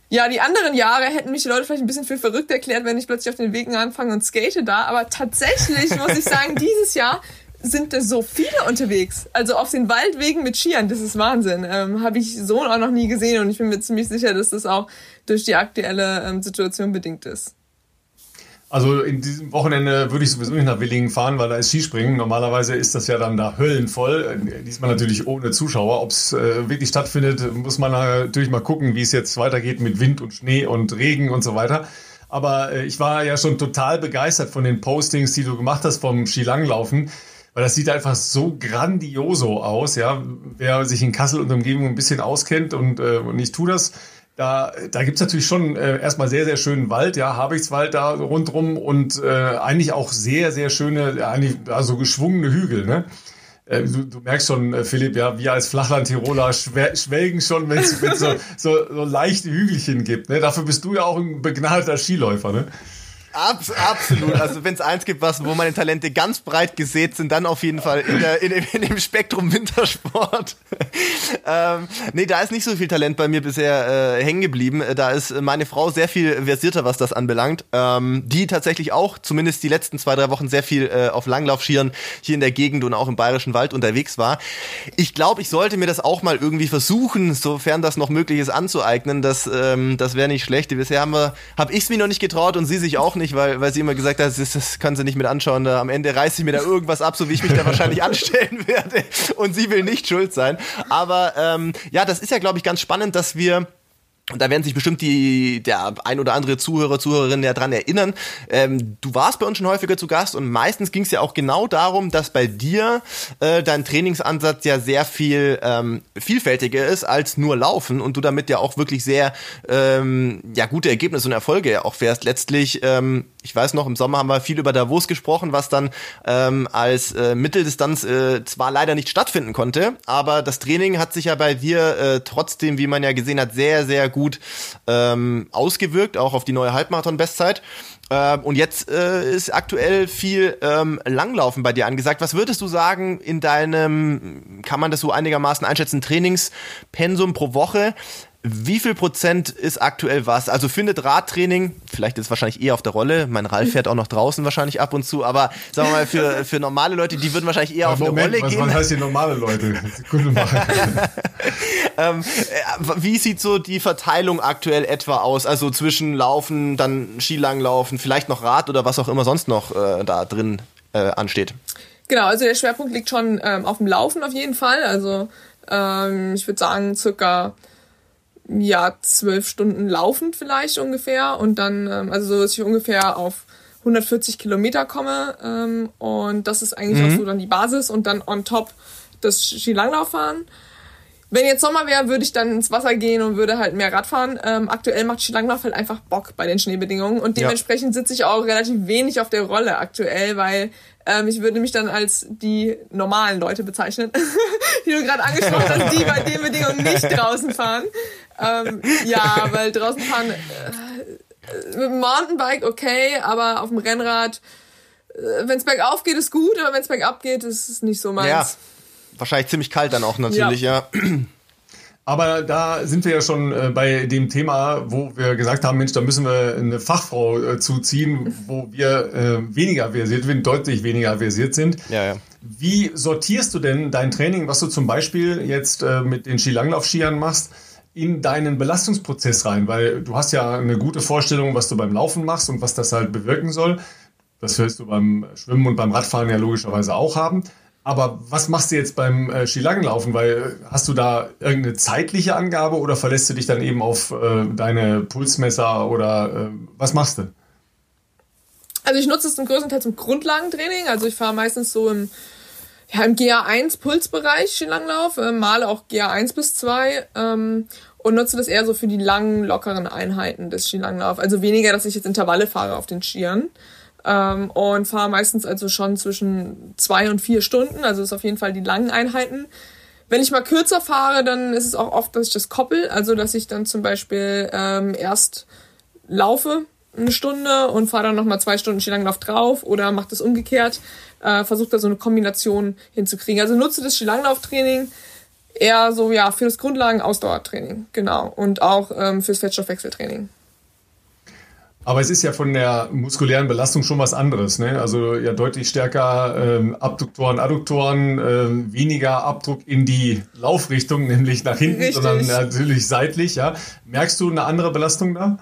Ja, die anderen Jahre hätten mich die Leute vielleicht ein bisschen für verrückt erklärt, wenn ich plötzlich auf den Wegen anfange und skate da. Aber tatsächlich muss ich sagen, dieses Jahr sind da so viele unterwegs. Also auf den Waldwegen mit Skiern, das ist Wahnsinn. Ähm, Habe ich so auch noch nie gesehen und ich bin mir ziemlich sicher, dass das auch durch die aktuelle ähm, Situation bedingt ist.
Also in diesem Wochenende würde ich sowieso nicht nach Willingen fahren, weil da ist Skispringen. Normalerweise ist das ja dann da höllenvoll. Diesmal natürlich ohne Zuschauer. Ob es äh, wirklich stattfindet, muss man natürlich mal gucken, wie es jetzt weitergeht mit Wind und Schnee und Regen und so weiter. Aber äh, ich war ja schon total begeistert von den Postings, die du gemacht hast vom Skilanglaufen. Weil das sieht einfach so grandioso aus, ja. Wer sich in Kassel und Umgebung ein bisschen auskennt und, äh, und ich tue das, da, da gibt's natürlich schon äh, erstmal sehr, sehr schönen Wald, ja, Habichtswald da rundrum und äh, eigentlich auch sehr, sehr schöne, eigentlich also geschwungene Hügel, ne? Äh, du, du merkst schon, äh, Philipp, ja, wir als Flachland-Tiroler schwelgen schon, wenn es so, so, so leichte Hügelchen gibt. Ne? Dafür bist du ja auch ein begnadeter Skiläufer. Ne?
Abs absolut. Also wenn es eins gibt, was, wo meine Talente ganz breit gesät sind, dann auf jeden Fall in, der, in, dem, in dem Spektrum Wintersport. ähm, nee, da ist nicht so viel Talent bei mir bisher äh, hängen geblieben. Da ist meine Frau sehr viel versierter, was das anbelangt. Ähm, die tatsächlich auch, zumindest die letzten zwei, drei Wochen, sehr viel äh, auf Langlaufschieren hier in der Gegend und auch im Bayerischen Wald unterwegs war. Ich glaube, ich sollte mir das auch mal irgendwie versuchen, sofern das noch möglich ist, anzueignen. Das, ähm, das wäre nicht schlecht. Bisher haben wir, habe ich es mir noch nicht getraut und sie sich auch nicht nicht, weil, weil sie immer gesagt hat, das, das kann sie nicht mit anschauen. Da, am Ende reißt sie mir da irgendwas ab, so wie ich mich da wahrscheinlich anstellen werde. Und sie will nicht schuld sein. Aber ähm, ja, das ist ja, glaube ich, ganz spannend, dass wir und da werden sich bestimmt die, der ein oder andere Zuhörer, Zuhörerin ja dran erinnern. Ähm, du warst bei uns schon häufiger zu Gast und meistens ging es ja auch genau darum, dass bei dir äh, dein Trainingsansatz ja sehr viel ähm, vielfältiger ist als nur Laufen und du damit ja auch wirklich sehr ähm, ja gute Ergebnisse und Erfolge auch fährst. Letztlich, ähm, ich weiß noch, im Sommer haben wir viel über Davos gesprochen, was dann ähm, als äh, Mitteldistanz äh, zwar leider nicht stattfinden konnte, aber das Training hat sich ja bei dir äh, trotzdem, wie man ja gesehen hat, sehr, sehr gut ähm, ausgewirkt, auch auf die neue Halbmarathon-Bestzeit. Ähm, und jetzt äh, ist aktuell viel ähm, Langlaufen bei dir angesagt. Was würdest du sagen in deinem, kann man das so einigermaßen einschätzen, Trainingspensum pro Woche? Wie viel Prozent ist aktuell was? Also findet Radtraining, vielleicht ist es wahrscheinlich eher auf der Rolle, mein Ralf fährt auch noch draußen wahrscheinlich ab und zu, aber sagen wir mal, für, für normale Leute, die würden wahrscheinlich eher auf
Moment,
eine Rolle
was,
gehen.
Was heißt hier normale Leute? Mal.
ähm, äh, wie sieht so die Verteilung aktuell etwa aus? Also zwischen Laufen, dann Skilanglaufen, vielleicht noch Rad oder was auch immer sonst noch äh, da drin äh, ansteht?
Genau, also der Schwerpunkt liegt schon ähm, auf dem Laufen auf jeden Fall. Also ähm, ich würde sagen circa ja zwölf Stunden laufend vielleicht ungefähr und dann ähm, also so dass ich ungefähr auf 140 Kilometer komme ähm, und das ist eigentlich mhm. auch so dann die Basis und dann on top das Skilanglauffahren. Wenn jetzt Sommer wäre, würde ich dann ins Wasser gehen und würde halt mehr Rad fahren. Ähm, aktuell macht Skilanglauf halt einfach Bock bei den Schneebedingungen und dementsprechend ja. sitze ich auch relativ wenig auf der Rolle aktuell, weil ähm, ich würde mich dann als die normalen Leute bezeichnen, die du gerade angesprochen hast, die bei den Bedingungen nicht draußen fahren. Ähm, ja, weil draußen fahren äh, mit dem Mountainbike okay, aber auf dem Rennrad, äh, wenn es bergauf geht, ist gut, aber wenn es bergab geht, ist es nicht so meins.
Ja, wahrscheinlich ziemlich kalt dann auch natürlich, ja. ja.
Aber da sind wir ja schon äh, bei dem Thema, wo wir gesagt haben, Mensch, da müssen wir eine Fachfrau äh, zuziehen, wo wir äh, weniger versiert sind, deutlich weniger versiert sind.
Ja, ja.
Wie sortierst du denn dein Training, was du zum Beispiel jetzt äh, mit den Skilanglaufskiern machst, in deinen Belastungsprozess rein? Weil du hast ja eine gute Vorstellung, was du beim Laufen machst und was das halt bewirken soll. Das wirst du beim Schwimmen und beim Radfahren ja logischerweise auch haben. Aber was machst du jetzt beim äh, Skilanglaufen? Weil äh, hast du da irgendeine zeitliche Angabe oder verlässt du dich dann eben auf äh, deine Pulsmesser oder äh, was machst du?
Also ich nutze es zum größten Teil zum Grundlagentraining. Also ich fahre meistens so im, ja, im GA1 Pulsbereich Skilanglauf, äh, male auch GA1 bis 2 ähm, und nutze das eher so für die langen, lockeren Einheiten des Skilanglauf. Also weniger, dass ich jetzt Intervalle fahre auf den Skiern ähm, und fahre meistens also schon zwischen zwei und vier Stunden. Also ist auf jeden Fall die langen Einheiten. Wenn ich mal kürzer fahre, dann ist es auch oft, dass ich das koppel. Also dass ich dann zum Beispiel ähm, erst laufe eine Stunde und fahre dann nochmal zwei Stunden Skilanglauf drauf oder mache das umgekehrt. Äh, Versuche da so eine Kombination hinzukriegen. Also nutze das Skilanglauftraining eher so ja für das Grundlagen-Ausdauertraining, genau. Und auch ähm, fürs Fettstoffwechseltraining.
Aber es ist ja von der muskulären Belastung schon was anderes. Ne? Also ja deutlich stärker ähm, Abduktoren, Adduktoren, ähm, weniger Abdruck in die Laufrichtung, nämlich nach hinten, Richtig. sondern natürlich seitlich. Ja, Merkst du eine andere Belastung da?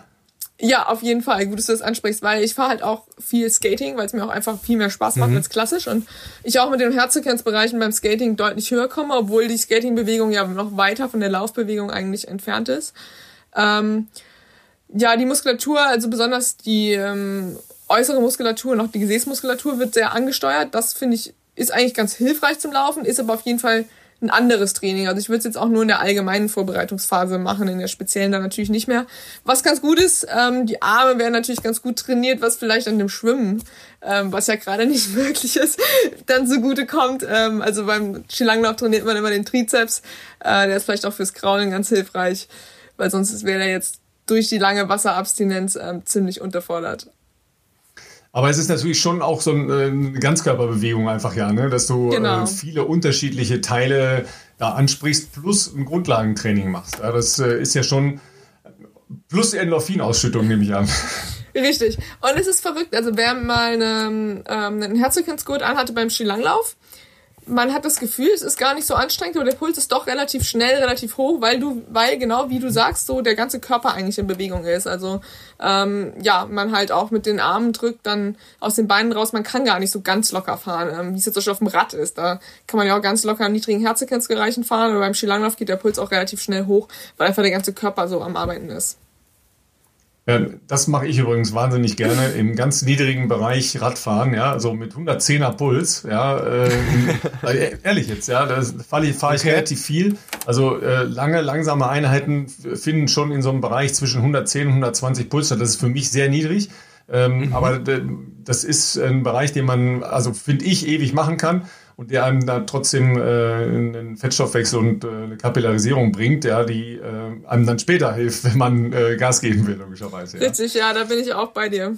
Ja, auf jeden Fall. Gut, dass du das ansprichst, weil ich fahre halt auch viel Skating, weil es mir auch einfach viel mehr Spaß macht mhm. als klassisch und ich auch mit den Herzfrequenzbereichen beim Skating deutlich höher komme, obwohl die Skatingbewegung ja noch weiter von der Laufbewegung eigentlich entfernt ist. Ähm, ja, die Muskulatur, also besonders die ähm, äußere Muskulatur und auch die Gesäßmuskulatur wird sehr angesteuert. Das finde ich ist eigentlich ganz hilfreich zum Laufen, ist aber auf jeden Fall ein anderes Training. Also ich würde es jetzt auch nur in der allgemeinen Vorbereitungsphase machen, in der speziellen dann natürlich nicht mehr. Was ganz gut ist, ähm, die Arme werden natürlich ganz gut trainiert, was vielleicht an dem Schwimmen, ähm, was ja gerade nicht möglich ist, dann zugute kommt. Ähm, also beim Skilanglauf trainiert man immer den Trizeps. Äh, der ist vielleicht auch fürs Kraulen ganz hilfreich, weil sonst wäre der jetzt durch die lange Wasserabstinenz ähm, ziemlich unterfordert.
Aber es ist natürlich schon auch so äh, eine Ganzkörperbewegung einfach, ja, ne? dass du äh, genau. äh, viele unterschiedliche Teile da ansprichst, plus ein Grundlagentraining machst. Ja, das äh, ist ja schon plus Endorphinausschüttung, nehme ich an.
Richtig. Und es ist verrückt. Also wer mal eine, ähm, einen Herzfrequenzgurt anhatte beim Skilanglauf, man hat das Gefühl, es ist gar nicht so anstrengend, aber der Puls ist doch relativ schnell, relativ hoch, weil du, weil genau wie du sagst, so der ganze Körper eigentlich in Bewegung ist. Also ähm, ja, man halt auch mit den Armen drückt, dann aus den Beinen raus, man kann gar nicht so ganz locker fahren, ähm, wie es jetzt schon auf dem Rad ist. Da kann man ja auch ganz locker an niedrigen Herzfrequenzbereichen fahren, aber beim Skilanglauf geht der Puls auch relativ schnell hoch, weil einfach der ganze Körper so am Arbeiten ist.
Ja, das mache ich übrigens wahnsinnig gerne im ganz niedrigen Bereich Radfahren, ja, also mit 110er Puls, ja, äh, äh, ehrlich jetzt, ja, da fahre ich, fahr ich okay. relativ viel. Also äh, lange, langsame Einheiten finden schon in so einem Bereich zwischen 110 und 120 Puls statt. Das ist für mich sehr niedrig. Ähm, mhm. Aber das ist ein Bereich, den man, also finde ich, ewig machen kann und der einem da trotzdem äh, einen Fettstoffwechsel und äh, eine Kapillarisierung bringt, ja, die äh, einem dann später hilft, wenn man äh, Gas geben will, logischerweise.
Ja. Richtig, ja, da bin ich auch bei dir.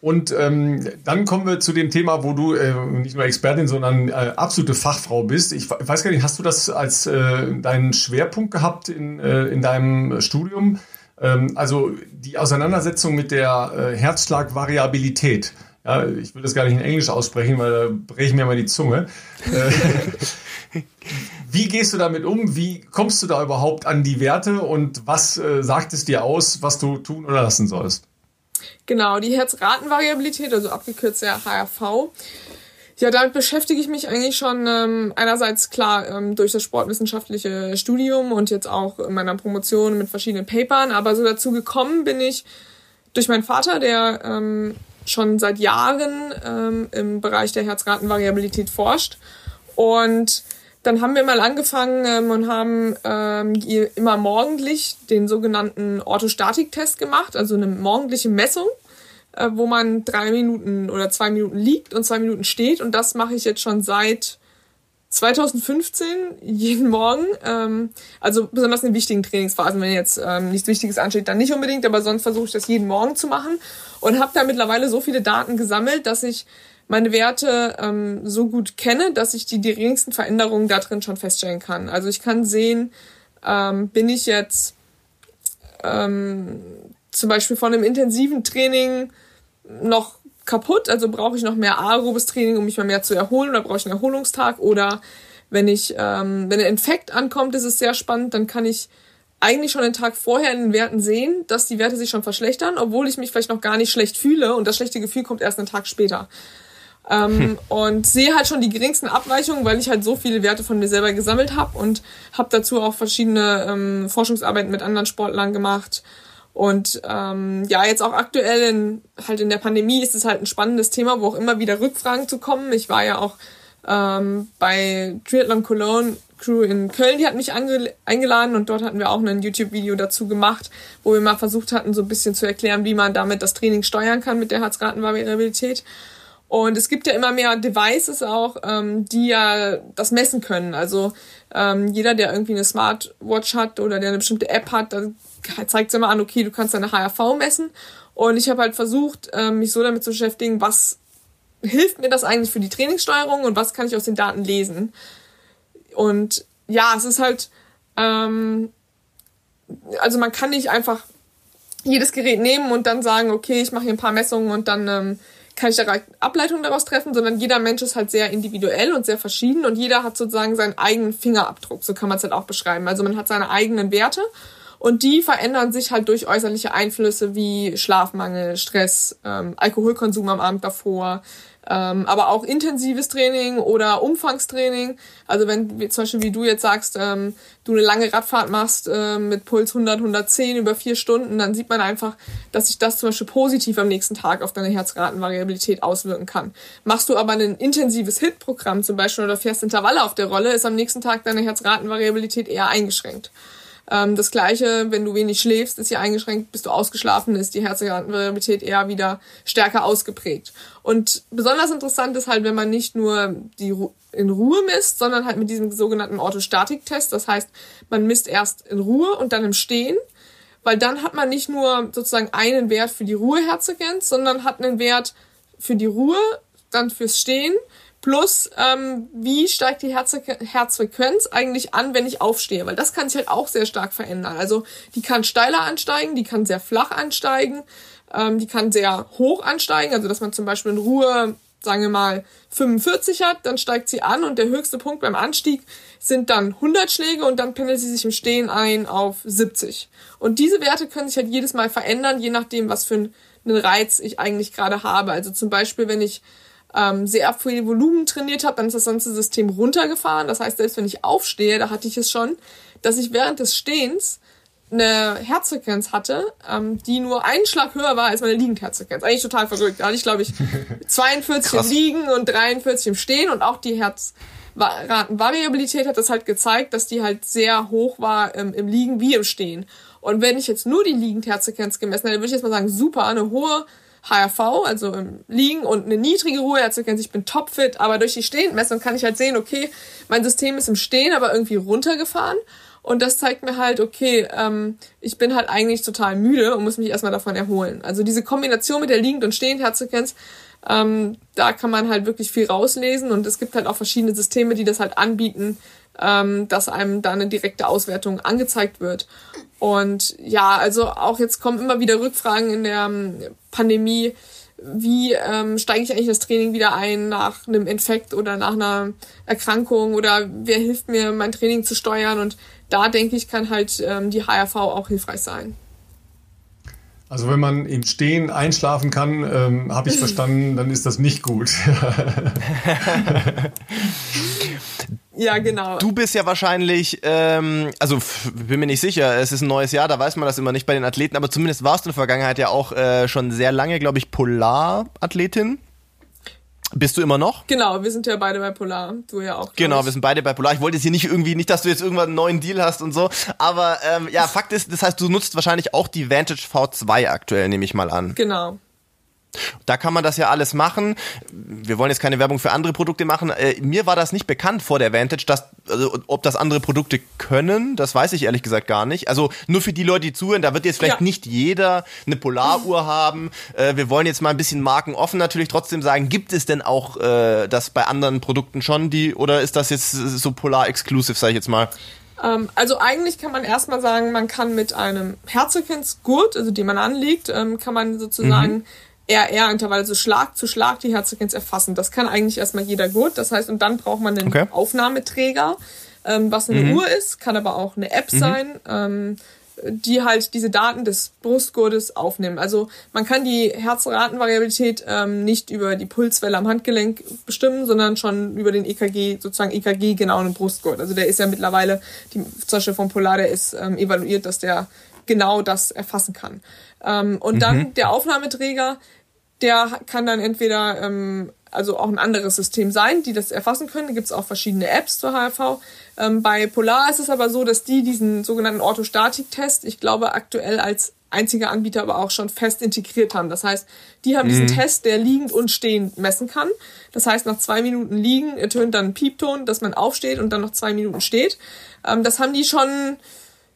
Und ähm, dann kommen wir zu dem Thema, wo du äh, nicht nur Expertin, sondern äh, absolute Fachfrau bist. Ich, ich weiß gar nicht, hast du das als äh, deinen Schwerpunkt gehabt in, äh, in deinem Studium? Ähm, also die Auseinandersetzung mit der äh, Herzschlagvariabilität. Ja, ich will das gar nicht in Englisch aussprechen, weil da breche ich mir mal die Zunge. Äh, wie gehst du damit um? Wie kommst du da überhaupt an die Werte und was äh, sagt es dir aus, was du tun oder lassen sollst?
Genau, die Herzratenvariabilität, also abgekürzt der HRV. Ja, damit beschäftige ich mich eigentlich schon ähm, einerseits klar ähm, durch das sportwissenschaftliche Studium und jetzt auch in meiner Promotion mit verschiedenen Papern, aber so dazu gekommen bin ich durch meinen Vater, der ähm, schon seit Jahren ähm, im Bereich der Herzratenvariabilität forscht und dann haben wir mal angefangen ähm, und haben ähm, immer morgendlich den sogenannten Orthostatiktest gemacht, also eine morgendliche Messung, äh, wo man drei Minuten oder zwei Minuten liegt und zwei Minuten steht. Und das mache ich jetzt schon seit 2015 jeden Morgen. Ähm, also besonders in wichtigen Trainingsphasen, wenn jetzt ähm, nichts Wichtiges ansteht, dann nicht unbedingt, aber sonst versuche ich das jeden Morgen zu machen und habe da mittlerweile so viele Daten gesammelt, dass ich meine Werte ähm, so gut kenne, dass ich die geringsten Veränderungen da drin schon feststellen kann. Also ich kann sehen, ähm, bin ich jetzt ähm, zum Beispiel von einem intensiven Training noch kaputt, also brauche ich noch mehr aerobes Training, um mich mal mehr zu erholen, oder brauche ich einen Erholungstag oder wenn ich, ähm, wenn ein Infekt ankommt, ist es sehr spannend, dann kann ich eigentlich schon den Tag vorher in den Werten sehen, dass die Werte sich schon verschlechtern, obwohl ich mich vielleicht noch gar nicht schlecht fühle und das schlechte Gefühl kommt erst einen Tag später. Ähm, hm. Und sehe halt schon die geringsten Abweichungen, weil ich halt so viele Werte von mir selber gesammelt habe und habe dazu auch verschiedene ähm, Forschungsarbeiten mit anderen Sportlern gemacht. Und ähm, ja, jetzt auch aktuell in, halt in der Pandemie ist es halt ein spannendes Thema, wo auch immer wieder Rückfragen zu kommen. Ich war ja auch ähm, bei Triathlon Cologne Crew in Köln, die hat mich eingeladen und dort hatten wir auch ein YouTube-Video dazu gemacht, wo wir mal versucht hatten, so ein bisschen zu erklären, wie man damit das Training steuern kann mit der Herzratenvariabilität. Und es gibt ja immer mehr Devices auch, ähm, die ja das messen können. Also ähm, jeder, der irgendwie eine Smartwatch hat oder der eine bestimmte App hat, da zeigt es immer an, okay, du kannst deine HRV messen. Und ich habe halt versucht, ähm, mich so damit zu beschäftigen, was hilft mir das eigentlich für die Trainingssteuerung und was kann ich aus den Daten lesen. Und ja, es ist halt, ähm, also man kann nicht einfach jedes Gerät nehmen und dann sagen, okay, ich mache hier ein paar Messungen und dann ähm, kann ich da Ableitungen daraus treffen, sondern jeder Mensch ist halt sehr individuell und sehr verschieden und jeder hat sozusagen seinen eigenen Fingerabdruck, so kann man es halt auch beschreiben. Also man hat seine eigenen Werte und die verändern sich halt durch äußerliche Einflüsse wie Schlafmangel, Stress, ähm, Alkoholkonsum am Abend davor, ähm, aber auch intensives Training oder Umfangstraining. Also wenn wie, zum Beispiel wie du jetzt sagst, ähm, du eine lange Radfahrt machst äh, mit Puls 100, 110 über vier Stunden, dann sieht man einfach, dass sich das zum Beispiel positiv am nächsten Tag auf deine Herzratenvariabilität auswirken kann. Machst du aber ein intensives HIT-Programm zum Beispiel oder fährst Intervalle auf der Rolle, ist am nächsten Tag deine Herzratenvariabilität eher eingeschränkt. Ähm, das gleiche, wenn du wenig schläfst, ist ja eingeschränkt, bist du ausgeschlafen, ist die Herzrhythmität eher wieder stärker ausgeprägt. Und besonders interessant ist halt, wenn man nicht nur die Ru in Ruhe misst, sondern halt mit diesem sogenannten Orthostatiktest. Das heißt, man misst erst in Ruhe und dann im Stehen, weil dann hat man nicht nur sozusagen einen Wert für die Ruheherzfrequenz, sondern hat einen Wert für die Ruhe, dann fürs Stehen Plus, ähm, wie steigt die Herz Herzfrequenz eigentlich an, wenn ich aufstehe? Weil das kann sich halt auch sehr stark verändern. Also die kann steiler ansteigen, die kann sehr flach ansteigen, ähm, die kann sehr hoch ansteigen. Also dass man zum Beispiel in Ruhe, sagen wir mal, 45 hat, dann steigt sie an und der höchste Punkt beim Anstieg sind dann 100 Schläge und dann pendelt sie sich im Stehen ein auf 70. Und diese Werte können sich halt jedes Mal verändern, je nachdem, was für einen Reiz ich eigentlich gerade habe. Also zum Beispiel, wenn ich ähm, sehr viel Volumen trainiert habe, dann ist das ganze System runtergefahren. Das heißt, selbst wenn ich aufstehe, da hatte ich es schon, dass ich während des Stehens eine Herzfrequenz hatte, ähm, die nur einen Schlag höher war als meine Liegendherzfrequenz. Eigentlich total verrückt. Da hatte ich, glaube ich, 42 Krass. im Liegen und 43 im Stehen und auch die Herzratenvariabilität hat das halt gezeigt, dass die halt sehr hoch war ähm, im Liegen wie im Stehen. Und wenn ich jetzt nur die Liegendherzfrequenz gemessen hätte, würde ich jetzt mal sagen, super, eine hohe HRV, also im Liegen und eine niedrige Ruheherzfrequenz. Ich bin topfit, aber durch die Stehendmessung kann ich halt sehen, okay, mein System ist im Stehen, aber irgendwie runtergefahren. Und das zeigt mir halt, okay, ähm, ich bin halt eigentlich total müde und muss mich erstmal davon erholen. Also diese Kombination mit der liegend und stehend Herzfrequenz, ähm, da kann man halt wirklich viel rauslesen und es gibt halt auch verschiedene Systeme, die das halt anbieten, ähm, dass einem da eine direkte Auswertung angezeigt wird. Und ja, also auch jetzt kommen immer wieder Rückfragen in der ähm, Pandemie, wie ähm, steige ich eigentlich das Training wieder ein nach einem Infekt oder nach einer Erkrankung oder wer hilft mir, mein Training zu steuern und da denke ich, kann halt ähm, die HRV auch hilfreich sein.
Also wenn man im Stehen einschlafen kann, ähm, habe ich verstanden, dann ist das nicht gut.
Ja, genau.
Du bist ja wahrscheinlich, ähm, also bin mir nicht sicher, es ist ein neues Jahr, da weiß man das immer nicht bei den Athleten, aber zumindest warst du in der Vergangenheit ja auch äh, schon sehr lange, glaube ich, Polarathletin. Bist du immer noch?
Genau, wir sind ja beide bei Polar. Du ja auch.
Genau, wir sind beide bei Polar. Ich wollte jetzt hier nicht irgendwie, nicht, dass du jetzt irgendwann einen neuen Deal hast und so. Aber ähm, ja, Fakt ist, das heißt, du nutzt wahrscheinlich auch die Vantage V2 aktuell, nehme ich mal an.
Genau.
Da kann man das ja alles machen. Wir wollen jetzt keine Werbung für andere Produkte machen. Äh, mir war das nicht bekannt vor der Vantage, dass, also, ob das andere Produkte können, das weiß ich ehrlich gesagt gar nicht. Also nur für die Leute, die zuhören, da wird jetzt vielleicht ja. nicht jeder eine Polaruhr haben. Äh, wir wollen jetzt mal ein bisschen markenoffen natürlich trotzdem sagen, gibt es denn auch äh, das bei anderen Produkten schon, die, oder ist das jetzt so Polar-exclusive, sag ich jetzt mal?
Ähm, also eigentlich kann man erstmal sagen, man kann mit einem Herzfrequenzgurt, also den man anlegt, ähm, kann man sozusagen mhm RR-Intervalle, also Schlag zu Schlag die Herzfrequenz erfassen. Das kann eigentlich erstmal jeder gut. Das heißt, und dann braucht man einen okay. Aufnahmeträger, ähm, was eine mhm. Uhr ist, kann aber auch eine App mhm. sein, ähm, die halt diese Daten des Brustgurtes aufnehmen. Also man kann die Herzratenvariabilität ähm, nicht über die Pulswelle am Handgelenk bestimmen, sondern schon über den EKG, sozusagen EKG genauen Brustgurt. Also der ist ja mittlerweile, die, zum Beispiel vom Polar, der ist ähm, evaluiert, dass der genau das erfassen kann. Ähm, und mhm. dann der Aufnahmeträger, der kann dann entweder ähm, also auch ein anderes System sein, die das erfassen können. Da gibt es auch verschiedene Apps zur HRV. Ähm, bei Polar ist es aber so, dass die diesen sogenannten Orthostatik-Test, ich glaube aktuell als einziger Anbieter aber auch schon fest integriert haben. Das heißt, die haben mhm. diesen Test, der liegend und stehend messen kann. Das heißt, nach zwei Minuten liegen ertönt dann ein Piepton, dass man aufsteht und dann noch zwei Minuten steht. Ähm, das haben die schon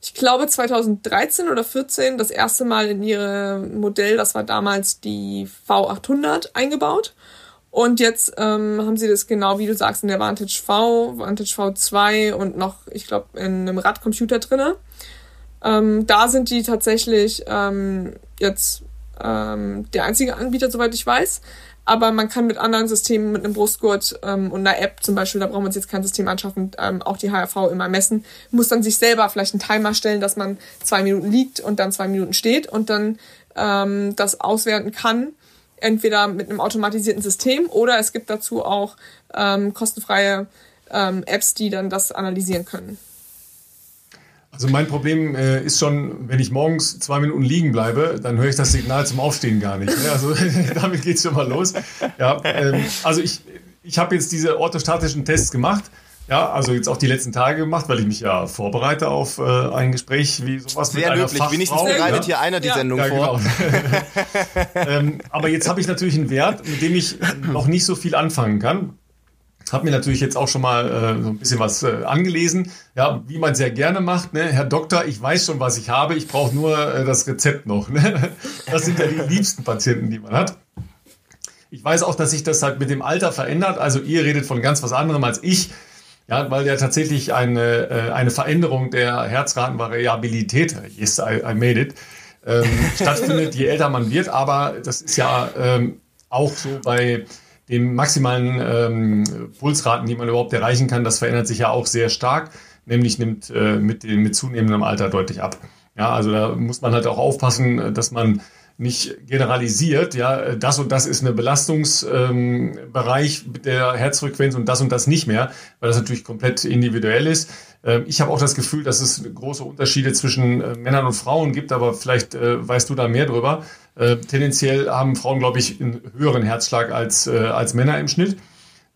ich glaube 2013 oder 14 das erste Mal in ihre Modell, das war damals die V800 eingebaut. Und jetzt ähm, haben sie das genau, wie du sagst, in der Vantage V, Vantage V2 und noch, ich glaube, in einem Radcomputer drinne. Ähm, da sind die tatsächlich ähm, jetzt ähm, der einzige Anbieter, soweit ich weiß aber man kann mit anderen Systemen, mit einem Brustgurt ähm, und einer App zum Beispiel, da braucht man sich jetzt kein System anschaffen, ähm, auch die HRV immer messen, muss dann sich selber vielleicht einen Timer stellen, dass man zwei Minuten liegt und dann zwei Minuten steht und dann ähm, das auswerten kann, entweder mit einem automatisierten System oder es gibt dazu auch ähm, kostenfreie ähm, Apps, die dann das analysieren können.
Also mein Problem äh, ist schon, wenn ich morgens zwei Minuten liegen bleibe, dann höre ich das Signal zum Aufstehen gar nicht. Ne? Also damit geht's schon mal los. Ja, ähm, also ich, ich habe jetzt diese orthostatischen Tests gemacht. Ja, also jetzt auch die letzten Tage gemacht, weil ich mich ja vorbereite auf äh, ein Gespräch wie sowas
Sehr mit einer löblich. Wenigstens bereitet ja. hier einer die ja. Sendung ja, vor.
Genau. ähm, aber jetzt habe ich natürlich einen Wert, mit dem ich noch nicht so viel anfangen kann. Habe mir natürlich jetzt auch schon mal äh, so ein bisschen was äh, angelesen, ja, wie man sehr gerne macht. Ne? Herr Doktor, ich weiß schon, was ich habe, ich brauche nur äh, das Rezept noch. Ne? Das sind ja die liebsten Patienten, die man hat. Ich weiß auch, dass sich das halt mit dem Alter verändert. Also ihr redet von ganz was anderem als ich. Ja, weil ja tatsächlich eine, äh, eine Veränderung der Herzratenvariabilität, yes, I, I made it, ähm, stattfindet, je älter man wird. Aber das ist ja ähm, auch so bei den maximalen ähm, Pulsraten, die man überhaupt erreichen kann, das verändert sich ja auch sehr stark, nämlich nimmt äh, mit, dem, mit zunehmendem Alter deutlich ab. Ja, also da muss man halt auch aufpassen, dass man nicht generalisiert, ja, das und das ist eine Belastungsbereich ähm, der Herzfrequenz und das und das nicht mehr, weil das natürlich komplett individuell ist. Ähm, ich habe auch das Gefühl, dass es große Unterschiede zwischen äh, Männern und Frauen gibt, aber vielleicht äh, weißt du da mehr drüber. Äh, tendenziell haben Frauen, glaube ich, einen höheren Herzschlag als, als Männer im Schnitt.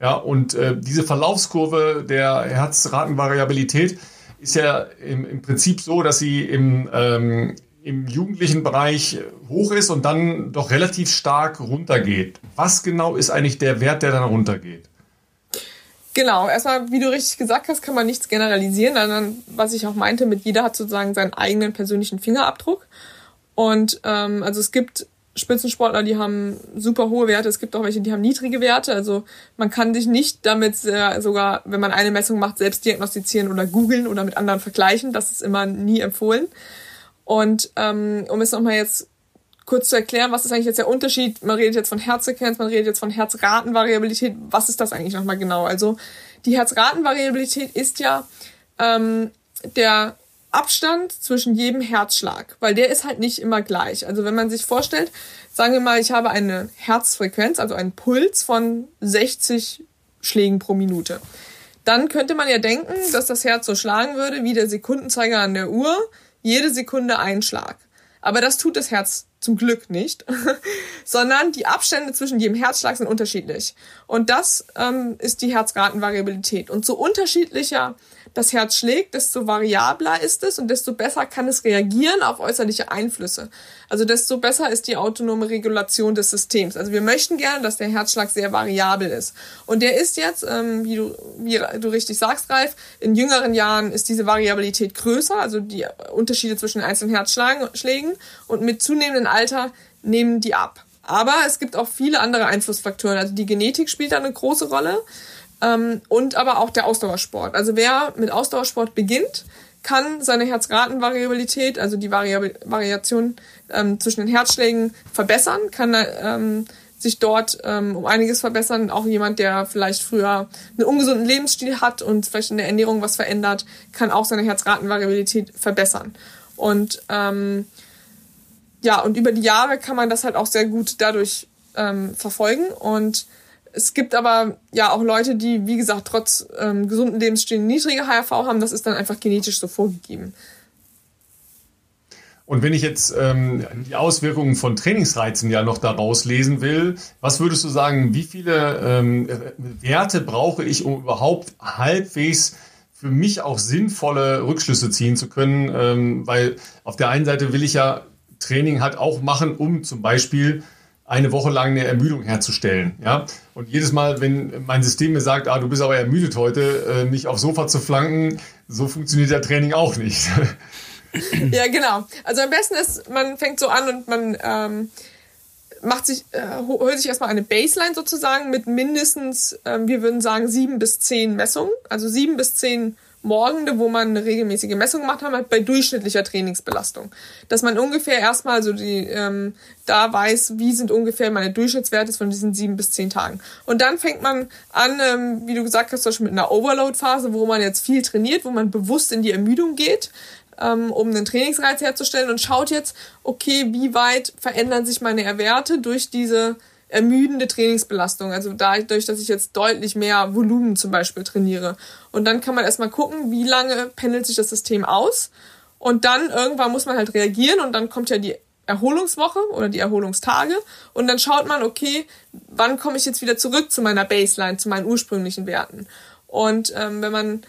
Ja, und diese Verlaufskurve der Herzratenvariabilität ist ja im, im Prinzip so, dass sie im, ähm, im jugendlichen Bereich hoch ist und dann doch relativ stark runtergeht. Was genau ist eigentlich der Wert, der dann runtergeht?
Genau, erstmal, wie du richtig gesagt hast, kann man nichts generalisieren. Dann, was ich auch meinte, mit jeder hat sozusagen seinen eigenen persönlichen Fingerabdruck. Und ähm, also es gibt Spitzensportler, die haben super hohe Werte. Es gibt auch welche, die haben niedrige Werte. Also man kann sich nicht damit äh, sogar, wenn man eine Messung macht, selbst diagnostizieren oder googeln oder mit anderen vergleichen. Das ist immer nie empfohlen. Und ähm, um es nochmal jetzt kurz zu erklären, was ist eigentlich jetzt der Unterschied? Man redet jetzt von Herzfrequenz, man redet jetzt von Herzratenvariabilität. Was ist das eigentlich nochmal genau? Also die Herzratenvariabilität ist ja ähm, der Abstand zwischen jedem Herzschlag, weil der ist halt nicht immer gleich. Also wenn man sich vorstellt, sagen wir mal, ich habe eine Herzfrequenz, also einen Puls von 60 Schlägen pro Minute. Dann könnte man ja denken, dass das Herz so schlagen würde wie der Sekundenzeiger an der Uhr, jede Sekunde ein Schlag. Aber das tut das Herz zum Glück nicht, sondern die Abstände zwischen jedem Herzschlag sind unterschiedlich. Und das ähm, ist die Herzratenvariabilität. Und so unterschiedlicher das Herz schlägt, desto variabler ist es und desto besser kann es reagieren auf äußerliche Einflüsse. Also desto besser ist die autonome Regulation des Systems. Also wir möchten gerne, dass der Herzschlag sehr variabel ist. Und der ist jetzt, ähm, wie, du, wie du richtig sagst, Ralf, in jüngeren Jahren ist diese Variabilität größer, also die Unterschiede zwischen einzelnen Herzschlägen. Und mit zunehmendem Alter nehmen die ab. Aber es gibt auch viele andere Einflussfaktoren. Also die Genetik spielt da eine große Rolle. Ähm, und aber auch der Ausdauersport. Also wer mit Ausdauersport beginnt, kann seine Herzratenvariabilität, also die Vari Variation ähm, zwischen den Herzschlägen verbessern, kann ähm, sich dort ähm, um einiges verbessern. Auch jemand, der vielleicht früher einen ungesunden Lebensstil hat und vielleicht in der Ernährung was verändert, kann auch seine Herzratenvariabilität verbessern. Und ähm, ja, und über die Jahre kann man das halt auch sehr gut dadurch ähm, verfolgen und es gibt aber ja auch Leute, die, wie gesagt, trotz ähm, gesunden Lebensstil niedrige HRV haben. Das ist dann einfach genetisch so vorgegeben.
Und wenn ich jetzt ähm, die Auswirkungen von Trainingsreizen ja noch daraus lesen will, was würdest du sagen, wie viele ähm, Werte brauche ich, um überhaupt halbwegs für mich auch sinnvolle Rückschlüsse ziehen zu können? Ähm, weil auf der einen Seite will ich ja Training halt auch machen, um zum Beispiel eine Woche lang eine Ermüdung herzustellen. Ja? Und jedes Mal, wenn mein System mir sagt, ah, du bist aber ermüdet heute, äh, mich aufs Sofa zu flanken, so funktioniert der Training auch nicht.
ja, genau. Also am besten ist, man fängt so an und man ähm, macht sich, äh, holt sich erstmal eine Baseline sozusagen mit mindestens, ähm, wir würden sagen, sieben bis zehn Messungen. Also sieben bis zehn Morgende, wo man eine regelmäßige Messung gemacht hat, halt bei durchschnittlicher Trainingsbelastung. Dass man ungefähr erstmal so die, ähm, da weiß, wie sind ungefähr meine Durchschnittswerte von diesen sieben bis zehn Tagen. Und dann fängt man an, ähm, wie du gesagt hast, zum mit einer Overload-Phase, wo man jetzt viel trainiert, wo man bewusst in die Ermüdung geht, ähm, um einen Trainingsreiz herzustellen und schaut jetzt, okay, wie weit verändern sich meine Werte durch diese ermüdende Trainingsbelastung. Also dadurch, dass ich jetzt deutlich mehr Volumen zum Beispiel trainiere. Und dann kann man erstmal gucken, wie lange pendelt sich das System aus. Und dann irgendwann muss man halt reagieren und dann kommt ja die Erholungswoche oder die Erholungstage und dann schaut man, okay, wann komme ich jetzt wieder zurück zu meiner Baseline, zu meinen ursprünglichen Werten. Und ähm, wenn man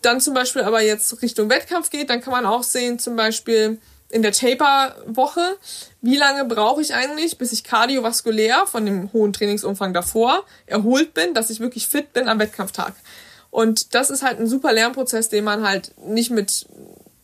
dann zum Beispiel aber jetzt Richtung Wettkampf geht, dann kann man auch sehen, zum Beispiel, in der Taper-Woche, wie lange brauche ich eigentlich, bis ich kardiovaskulär von dem hohen Trainingsumfang davor erholt bin, dass ich wirklich fit bin am Wettkampftag. Und das ist halt ein super Lernprozess, den man halt nicht mit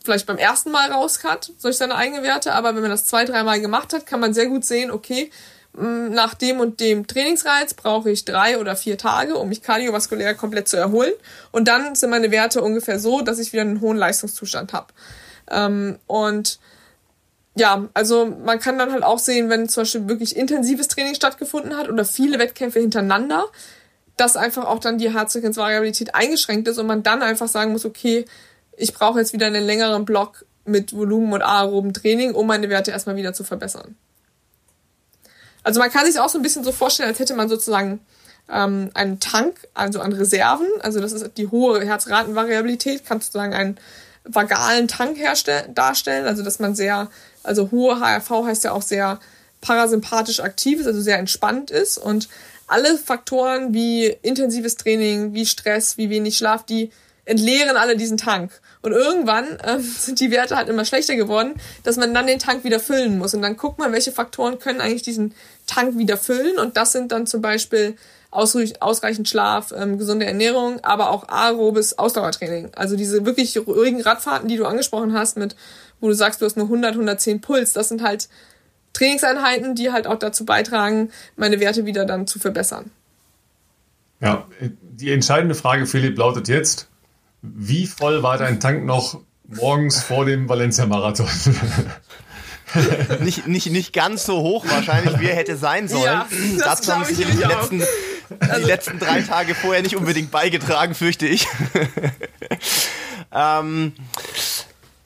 vielleicht beim ersten Mal rauskat, durch seine eigenen Werte, aber wenn man das zwei, dreimal gemacht hat, kann man sehr gut sehen, okay, nach dem und dem Trainingsreiz brauche ich drei oder vier Tage, um mich kardiovaskulär komplett zu erholen. Und dann sind meine Werte ungefähr so, dass ich wieder einen hohen Leistungszustand habe. Ähm, und ja, also man kann dann halt auch sehen, wenn zum Beispiel wirklich intensives Training stattgefunden hat oder viele Wettkämpfe hintereinander, dass einfach auch dann die Herzfrequenzvariabilität eingeschränkt ist und man dann einfach sagen muss, okay, ich brauche jetzt wieder einen längeren Block mit Volumen und aeroben Training, um meine Werte erstmal wieder zu verbessern. Also man kann sich auch so ein bisschen so vorstellen, als hätte man sozusagen ähm, einen Tank, also an Reserven, also das ist die hohe Herzratenvariabilität, kann sozusagen einen vagalen Tank darstellen, also dass man sehr also hohe HRV heißt ja auch sehr parasympathisch aktiv ist, also sehr entspannt ist und alle Faktoren wie intensives Training, wie Stress, wie wenig Schlaf, die entleeren alle diesen Tank. Und irgendwann ähm, sind die Werte halt immer schlechter geworden, dass man dann den Tank wieder füllen muss. Und dann guckt man, welche Faktoren können eigentlich diesen Tank wieder füllen. Und das sind dann zum Beispiel ausreichend Schlaf, ähm, gesunde Ernährung, aber auch aerobes Ausdauertraining. Also diese wirklich ruhigen Radfahrten, die du angesprochen hast, mit wo du sagst, du hast nur 100, 110 Puls, das sind halt Trainingseinheiten, die halt auch dazu beitragen, meine Werte wieder dann zu verbessern.
Ja, die entscheidende Frage, Philipp, lautet jetzt, wie voll war dein Tank noch morgens vor dem Valencia-Marathon?
nicht, nicht, nicht ganz so hoch wahrscheinlich, wie er hätte sein sollen. Ja, das Dazu haben sich die letzten, die also letzten drei Tage vorher nicht unbedingt beigetragen, fürchte ich. ähm,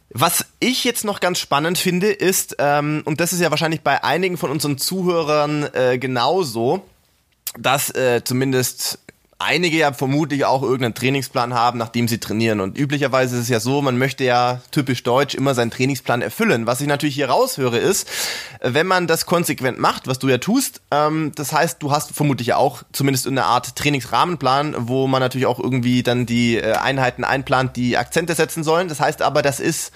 was ich jetzt noch ganz spannend finde, ist, ähm, und das ist ja wahrscheinlich bei einigen von unseren Zuhörern äh, genauso, dass äh, zumindest einige ja vermutlich auch irgendeinen Trainingsplan haben, nachdem sie trainieren. Und üblicherweise ist es ja so, man möchte ja typisch deutsch immer seinen Trainingsplan erfüllen. Was ich natürlich hier raushöre ist, wenn man das konsequent macht, was du ja tust, ähm, das heißt, du hast vermutlich auch zumindest eine Art Trainingsrahmenplan, wo man natürlich auch irgendwie dann die äh, Einheiten einplant, die Akzente setzen sollen. Das heißt aber, das ist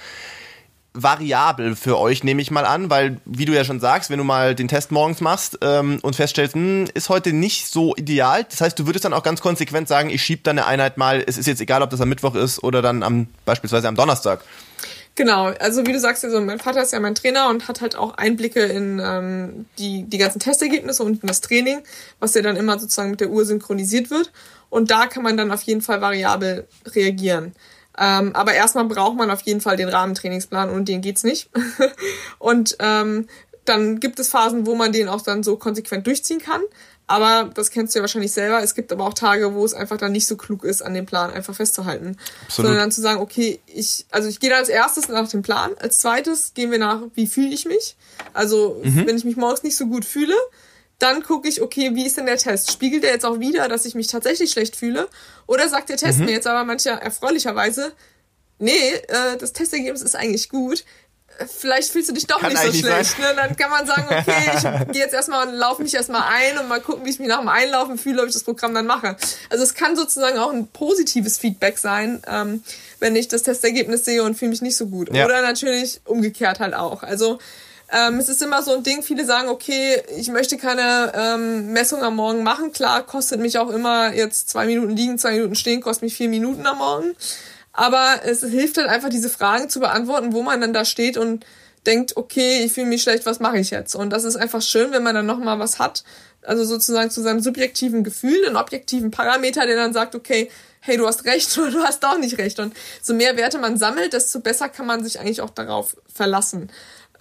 variabel für euch, nehme ich mal an, weil, wie du ja schon sagst, wenn du mal den Test morgens machst ähm, und feststellst, hm, ist heute nicht so ideal, das heißt, du würdest dann auch ganz konsequent sagen, ich schiebe deine Einheit mal, es ist jetzt egal, ob das am Mittwoch ist oder dann am beispielsweise am Donnerstag.
Genau, also wie du sagst, also mein Vater ist ja mein Trainer und hat halt auch Einblicke in ähm, die, die ganzen Testergebnisse und in das Training, was ja dann immer sozusagen mit der Uhr synchronisiert wird. Und da kann man dann auf jeden Fall variabel reagieren. Ähm, aber erstmal braucht man auf jeden Fall den Rahmentrainingsplan und den geht's nicht. und ähm, dann gibt es Phasen, wo man den auch dann so konsequent durchziehen kann. Aber das kennst du ja wahrscheinlich selber. Es gibt aber auch Tage, wo es einfach dann nicht so klug ist, an dem Plan einfach festzuhalten. Absolut. Sondern dann zu sagen, okay, ich, also ich gehe da als erstes nach dem Plan. Als zweites gehen wir nach, wie fühle ich mich? Also, mhm. wenn ich mich morgens nicht so gut fühle, dann gucke ich, okay, wie ist denn der Test? Spiegelt der jetzt auch wieder, dass ich mich tatsächlich schlecht fühle? Oder sagt der Test mhm. mir jetzt aber mancher erfreulicherweise, nee, äh, das Testergebnis ist eigentlich gut. Vielleicht fühlst du dich doch kann nicht so schlecht. Ne? Dann kann man sagen, okay, ich gehe jetzt erstmal und laufe mich erstmal ein und mal gucken, wie ich mich nach dem Einlaufen fühle, ob ich das Programm dann mache. Also es kann sozusagen auch ein positives Feedback sein, ähm, wenn ich das Testergebnis sehe und fühle mich nicht so gut. Ja. Oder natürlich umgekehrt halt auch. Also ähm, es ist immer so ein Ding, viele sagen, okay, ich möchte keine ähm, Messung am Morgen machen. Klar, kostet mich auch immer jetzt zwei Minuten liegen, zwei Minuten stehen, kostet mich vier Minuten am Morgen. Aber es hilft halt einfach, diese Fragen zu beantworten, wo man dann da steht und denkt, okay, ich fühle mich schlecht, was mache ich jetzt? Und das ist einfach schön, wenn man dann nochmal was hat, also sozusagen zu seinem subjektiven Gefühl, einen objektiven Parameter, der dann sagt, okay, hey, du hast recht oder du hast doch nicht recht. Und so mehr Werte man sammelt, desto besser kann man sich eigentlich auch darauf verlassen.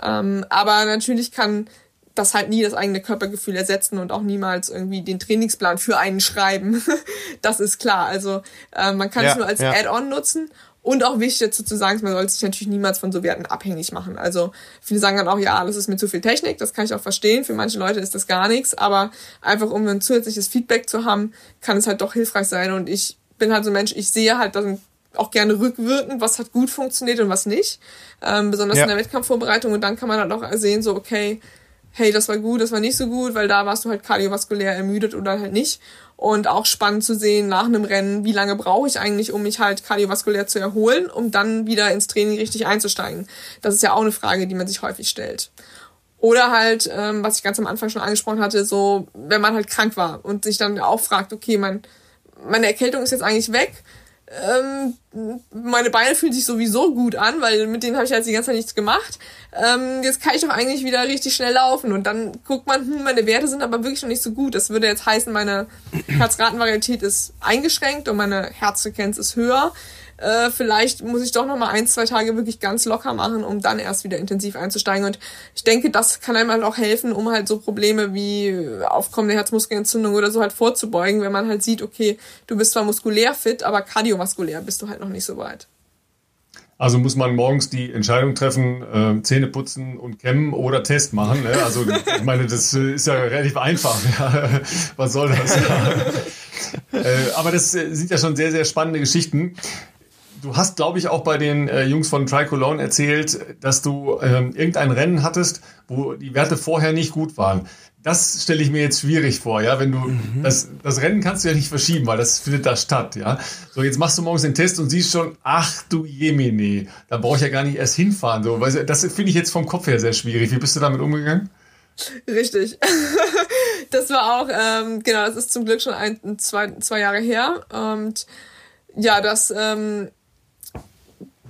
Ähm, aber natürlich kann das halt nie das eigene Körpergefühl ersetzen und auch niemals irgendwie den Trainingsplan für einen schreiben. das ist klar. Also äh, man kann ja, es nur als ja. Add-on nutzen. Und auch wichtig dazu zu sagen, man sollte sich natürlich niemals von so Werten abhängig machen. Also viele sagen dann auch, ja, das ist mir zu viel Technik, das kann ich auch verstehen. Für manche Leute ist das gar nichts, aber einfach um ein zusätzliches Feedback zu haben, kann es halt doch hilfreich sein. Und ich bin halt so ein Mensch, ich sehe halt, dass auch gerne rückwirkend, was hat gut funktioniert und was nicht. Ähm, besonders ja. in der Wettkampfvorbereitung. Und dann kann man halt auch sehen, so, okay, hey, das war gut, das war nicht so gut, weil da warst du halt kardiovaskulär ermüdet oder halt nicht. Und auch spannend zu sehen nach einem Rennen, wie lange brauche ich eigentlich, um mich halt kardiovaskulär zu erholen, um dann wieder ins Training richtig einzusteigen. Das ist ja auch eine Frage, die man sich häufig stellt. Oder halt, ähm, was ich ganz am Anfang schon angesprochen hatte, so, wenn man halt krank war und sich dann auch fragt, okay, mein, meine Erkältung ist jetzt eigentlich weg, ähm, meine Beine fühlen sich sowieso gut an, weil mit denen habe ich jetzt die ganze Zeit nichts gemacht. Ähm, jetzt kann ich doch eigentlich wieder richtig schnell laufen. Und dann guckt man, hm, meine Werte sind aber wirklich noch nicht so gut. Das würde jetzt heißen, meine Herzratenvarietät ist eingeschränkt und meine Herzfrequenz ist höher äh, vielleicht muss ich doch noch mal ein, zwei Tage wirklich ganz locker machen, um dann erst wieder intensiv einzusteigen. Und ich denke, das kann einem halt auch helfen, um halt so Probleme wie aufkommende Herzmuskelentzündung oder so halt vorzubeugen, wenn man halt sieht, okay, du bist zwar muskulär fit, aber kardiovaskulär bist du halt noch nicht so weit.
Also muss man morgens die Entscheidung treffen, äh, Zähne putzen und kämmen oder Test machen. Ne? Also ich meine, das ist ja relativ einfach. Ja. Was soll das? äh, aber das sind ja schon sehr, sehr spannende Geschichten. Du hast, glaube ich, auch bei den äh, Jungs von Tricolone erzählt, dass du ähm, irgendein Rennen hattest, wo die Werte vorher nicht gut waren. Das stelle ich mir jetzt schwierig vor, ja, wenn du mhm. das, das Rennen kannst du ja nicht verschieben, weil das findet da statt, ja. So, jetzt machst du morgens den Test und siehst schon, ach du Jemine, da brauche ich ja gar nicht erst hinfahren. So, weil das finde ich jetzt vom Kopf her sehr schwierig. Wie bist du damit umgegangen?
Richtig. das war auch, ähm, genau, das ist zum Glück schon ein, zwei, zwei Jahre her. Und ja, das ähm,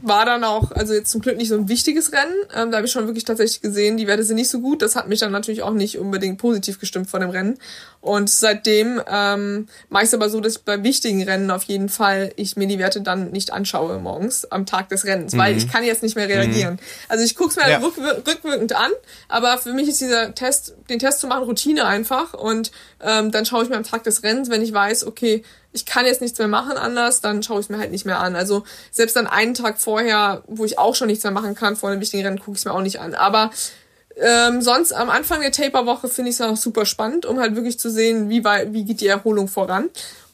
war dann auch, also jetzt zum Glück nicht so ein wichtiges Rennen. Ähm, da habe ich schon wirklich tatsächlich gesehen, die Werte sind nicht so gut. Das hat mich dann natürlich auch nicht unbedingt positiv gestimmt vor dem Rennen. Und seitdem ähm, mache ich es aber so, dass bei wichtigen Rennen auf jeden Fall ich mir die Werte dann nicht anschaue morgens am Tag des Rennens, mhm. weil ich kann jetzt nicht mehr reagieren. Mhm. Also ich gucke es mir ja. rückwir rückwirkend an, aber für mich ist dieser Test, den Test zu machen, Routine einfach. Und ähm, dann schaue ich mir am Tag des Rennens, wenn ich weiß, okay, ich kann jetzt nichts mehr machen anders, dann schaue ich es mir halt nicht mehr an. Also selbst dann einen Tag vorher, wo ich auch schon nichts mehr machen kann, vor einem wichtigen Rennen, gucke ich es mir auch nicht an. Aber ähm, sonst am Anfang der Taper-Woche finde ich es auch super spannend, um halt wirklich zu sehen, wie, weit, wie geht die Erholung voran.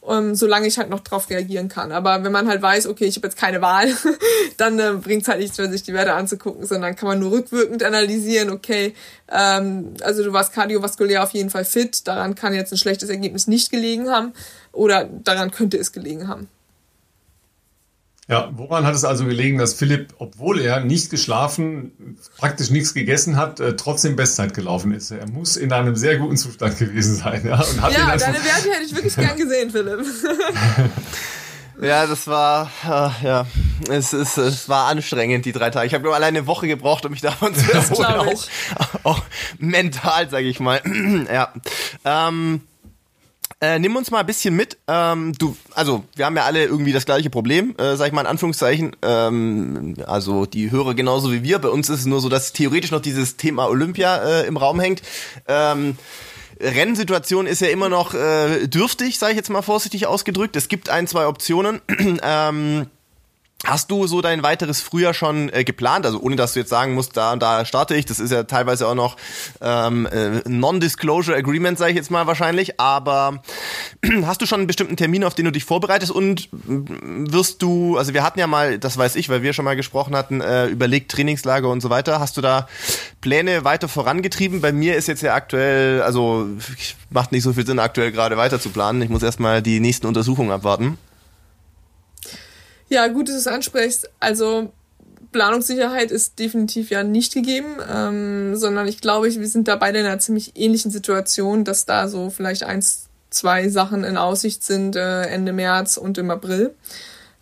Ähm, solange ich halt noch drauf reagieren kann. Aber wenn man halt weiß, okay, ich habe jetzt keine Wahl, dann äh, bringt es halt nichts mehr, sich die Werte anzugucken, sondern kann man nur rückwirkend analysieren, okay, ähm, also du warst kardiovaskulär auf jeden Fall fit, daran kann jetzt ein schlechtes Ergebnis nicht gelegen haben oder daran könnte es gelegen haben.
Ja, woran hat es also gelegen, dass Philipp, obwohl er nicht geschlafen, praktisch nichts gegessen hat, äh, trotzdem Bestzeit gelaufen ist? Er muss in einem sehr guten Zustand gewesen sein. Ja,
und hat ja deine Werte hätte ich wirklich gern gesehen, Philipp.
Ja, das war, äh, ja, es, ist, es war anstrengend, die drei Tage. Ich habe nur alleine eine Woche gebraucht, um mich davon zu erholen, auch, auch mental, sage ich mal. ja, ähm, äh, nimm uns mal ein bisschen mit. Ähm, du, also wir haben ja alle irgendwie das gleiche Problem, äh, sag ich mal in Anführungszeichen. Ähm, also die Hörer genauso wie wir. Bei uns ist es nur so, dass theoretisch noch dieses Thema Olympia äh, im Raum hängt. Ähm, Rennsituation ist ja immer noch äh, dürftig, sage ich jetzt mal vorsichtig ausgedrückt. Es gibt ein, zwei Optionen. ähm, Hast du so dein weiteres Frühjahr schon äh, geplant? Also ohne dass du jetzt sagen musst, da da starte ich. Das ist ja teilweise auch noch ähm, äh, Non-Disclosure Agreement, sage ich jetzt mal wahrscheinlich. Aber hast du schon einen bestimmten Termin, auf den du dich vorbereitest? Und wirst du, also wir hatten ja mal, das weiß ich, weil wir schon mal gesprochen hatten, äh, überlegt Trainingslager und so weiter. Hast du da Pläne weiter vorangetrieben? Bei mir ist jetzt ja aktuell, also macht nicht so viel Sinn, aktuell gerade weiter zu planen. Ich muss erstmal die nächsten Untersuchungen abwarten.
Ja, gut, dass du es ansprichst. Also Planungssicherheit ist definitiv ja nicht gegeben, ähm, sondern ich glaube, wir sind da beide in einer ziemlich ähnlichen Situation, dass da so vielleicht eins, zwei Sachen in Aussicht sind äh, Ende März und im April.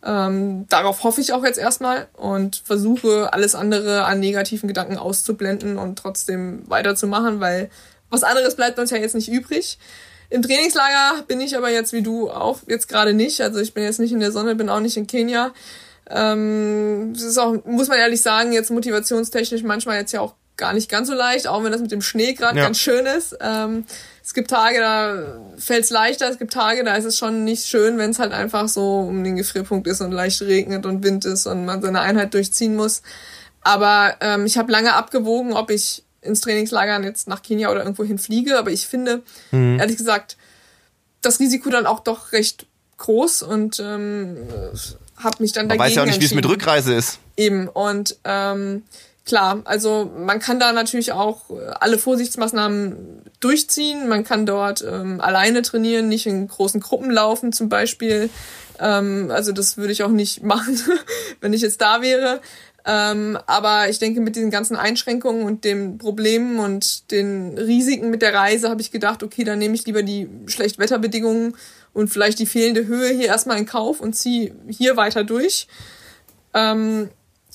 Ähm, darauf hoffe ich auch jetzt erstmal und versuche alles andere an negativen Gedanken auszublenden und trotzdem weiterzumachen, weil was anderes bleibt uns ja jetzt nicht übrig. Im Trainingslager bin ich aber jetzt wie du auch jetzt gerade nicht. Also ich bin jetzt nicht in der Sonne, bin auch nicht in Kenia. Ähm, das ist auch, muss man ehrlich sagen, jetzt motivationstechnisch manchmal jetzt ja auch gar nicht ganz so leicht, auch wenn das mit dem Schnee gerade ja. ganz schön ist. Ähm, es gibt Tage, da fällt es leichter, es gibt Tage, da ist es schon nicht schön, wenn es halt einfach so um den Gefrierpunkt ist und leicht regnet und Wind ist und man seine Einheit durchziehen muss. Aber ähm, ich habe lange abgewogen, ob ich ins Trainingslager jetzt nach Kenia oder irgendwo hinfliege. Aber ich finde, mhm. ehrlich gesagt, das Risiko dann auch doch recht groß und ähm, habe mich dann
man dagegen Man weiß ja auch nicht, wie es mit Rückreise ist.
Eben. Und ähm, klar, also man kann da natürlich auch alle Vorsichtsmaßnahmen durchziehen. Man kann dort ähm, alleine trainieren, nicht in großen Gruppen laufen zum Beispiel. Ähm, also das würde ich auch nicht machen, wenn ich jetzt da wäre. Ähm, aber ich denke, mit diesen ganzen Einschränkungen und den Problemen und den Risiken mit der Reise habe ich gedacht, okay, dann nehme ich lieber die Schlechtwetterbedingungen und vielleicht die fehlende Höhe hier erstmal in Kauf und ziehe hier weiter durch. Ähm,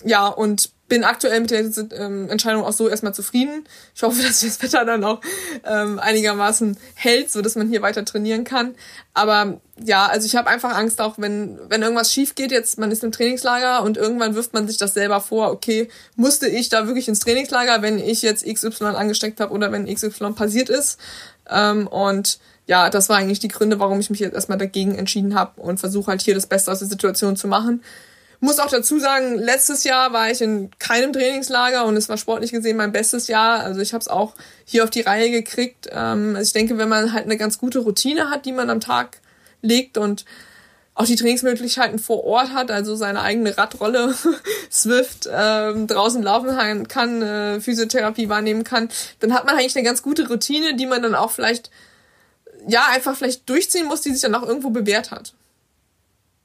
ja, und bin aktuell mit der ähm, Entscheidung auch so erstmal zufrieden. Ich hoffe, dass das Wetter dann auch ähm, einigermaßen hält, so dass man hier weiter trainieren kann. Aber ja, also ich habe einfach Angst, auch wenn wenn irgendwas schief geht, jetzt man ist im Trainingslager und irgendwann wirft man sich das selber vor. Okay, musste ich da wirklich ins Trainingslager, wenn ich jetzt XY angesteckt habe oder wenn XY passiert ist? Ähm, und ja, das war eigentlich die Gründe, warum ich mich jetzt erstmal dagegen entschieden habe und versuche halt hier das Beste aus der Situation zu machen. Muss auch dazu sagen, letztes Jahr war ich in keinem Trainingslager und es war sportlich gesehen mein bestes Jahr. Also ich habe es auch hier auf die Reihe gekriegt. Ähm, also ich denke, wenn man halt eine ganz gute Routine hat, die man am Tag legt und auch die Trainingsmöglichkeiten vor Ort hat, also seine eigene Radrolle Swift ähm, draußen laufen kann, äh, Physiotherapie wahrnehmen kann, dann hat man eigentlich eine ganz gute Routine, die man dann auch vielleicht ja einfach vielleicht durchziehen muss, die sich dann auch irgendwo bewährt hat.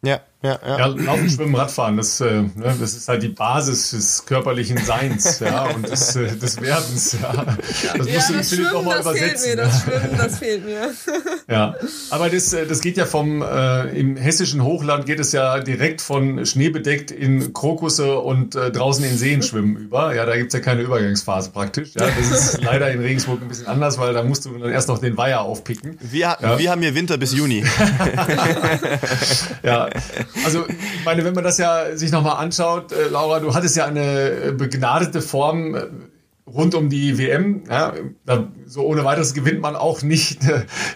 Ja,
Ja, ja. ja, Laufen, Schwimmen, Radfahren, das, äh, ne, das ist halt die Basis des körperlichen Seins ja, und des, äh, des Werdens. Ja.
Das ja, musst du das Philipp nochmal übersetzen. Fehlt mir, das Schwimmen, das fehlt mir.
Ja, aber das, äh, das geht ja vom, äh, im hessischen Hochland geht es ja direkt von schneebedeckt in Krokusse und äh, draußen in Seen schwimmen über. Ja, da gibt's ja keine Übergangsphase praktisch. Ja, das ist leider in Regensburg ein bisschen anders, weil da musst du dann erst noch den Weiher aufpicken.
Wir, ja. wir haben hier Winter bis Juni.
ja, also ich meine, wenn man das ja sich nochmal anschaut, äh, Laura, du hattest ja eine äh, begnadete Form äh, rund um die WM. Ja, so ohne weiteres gewinnt man auch nicht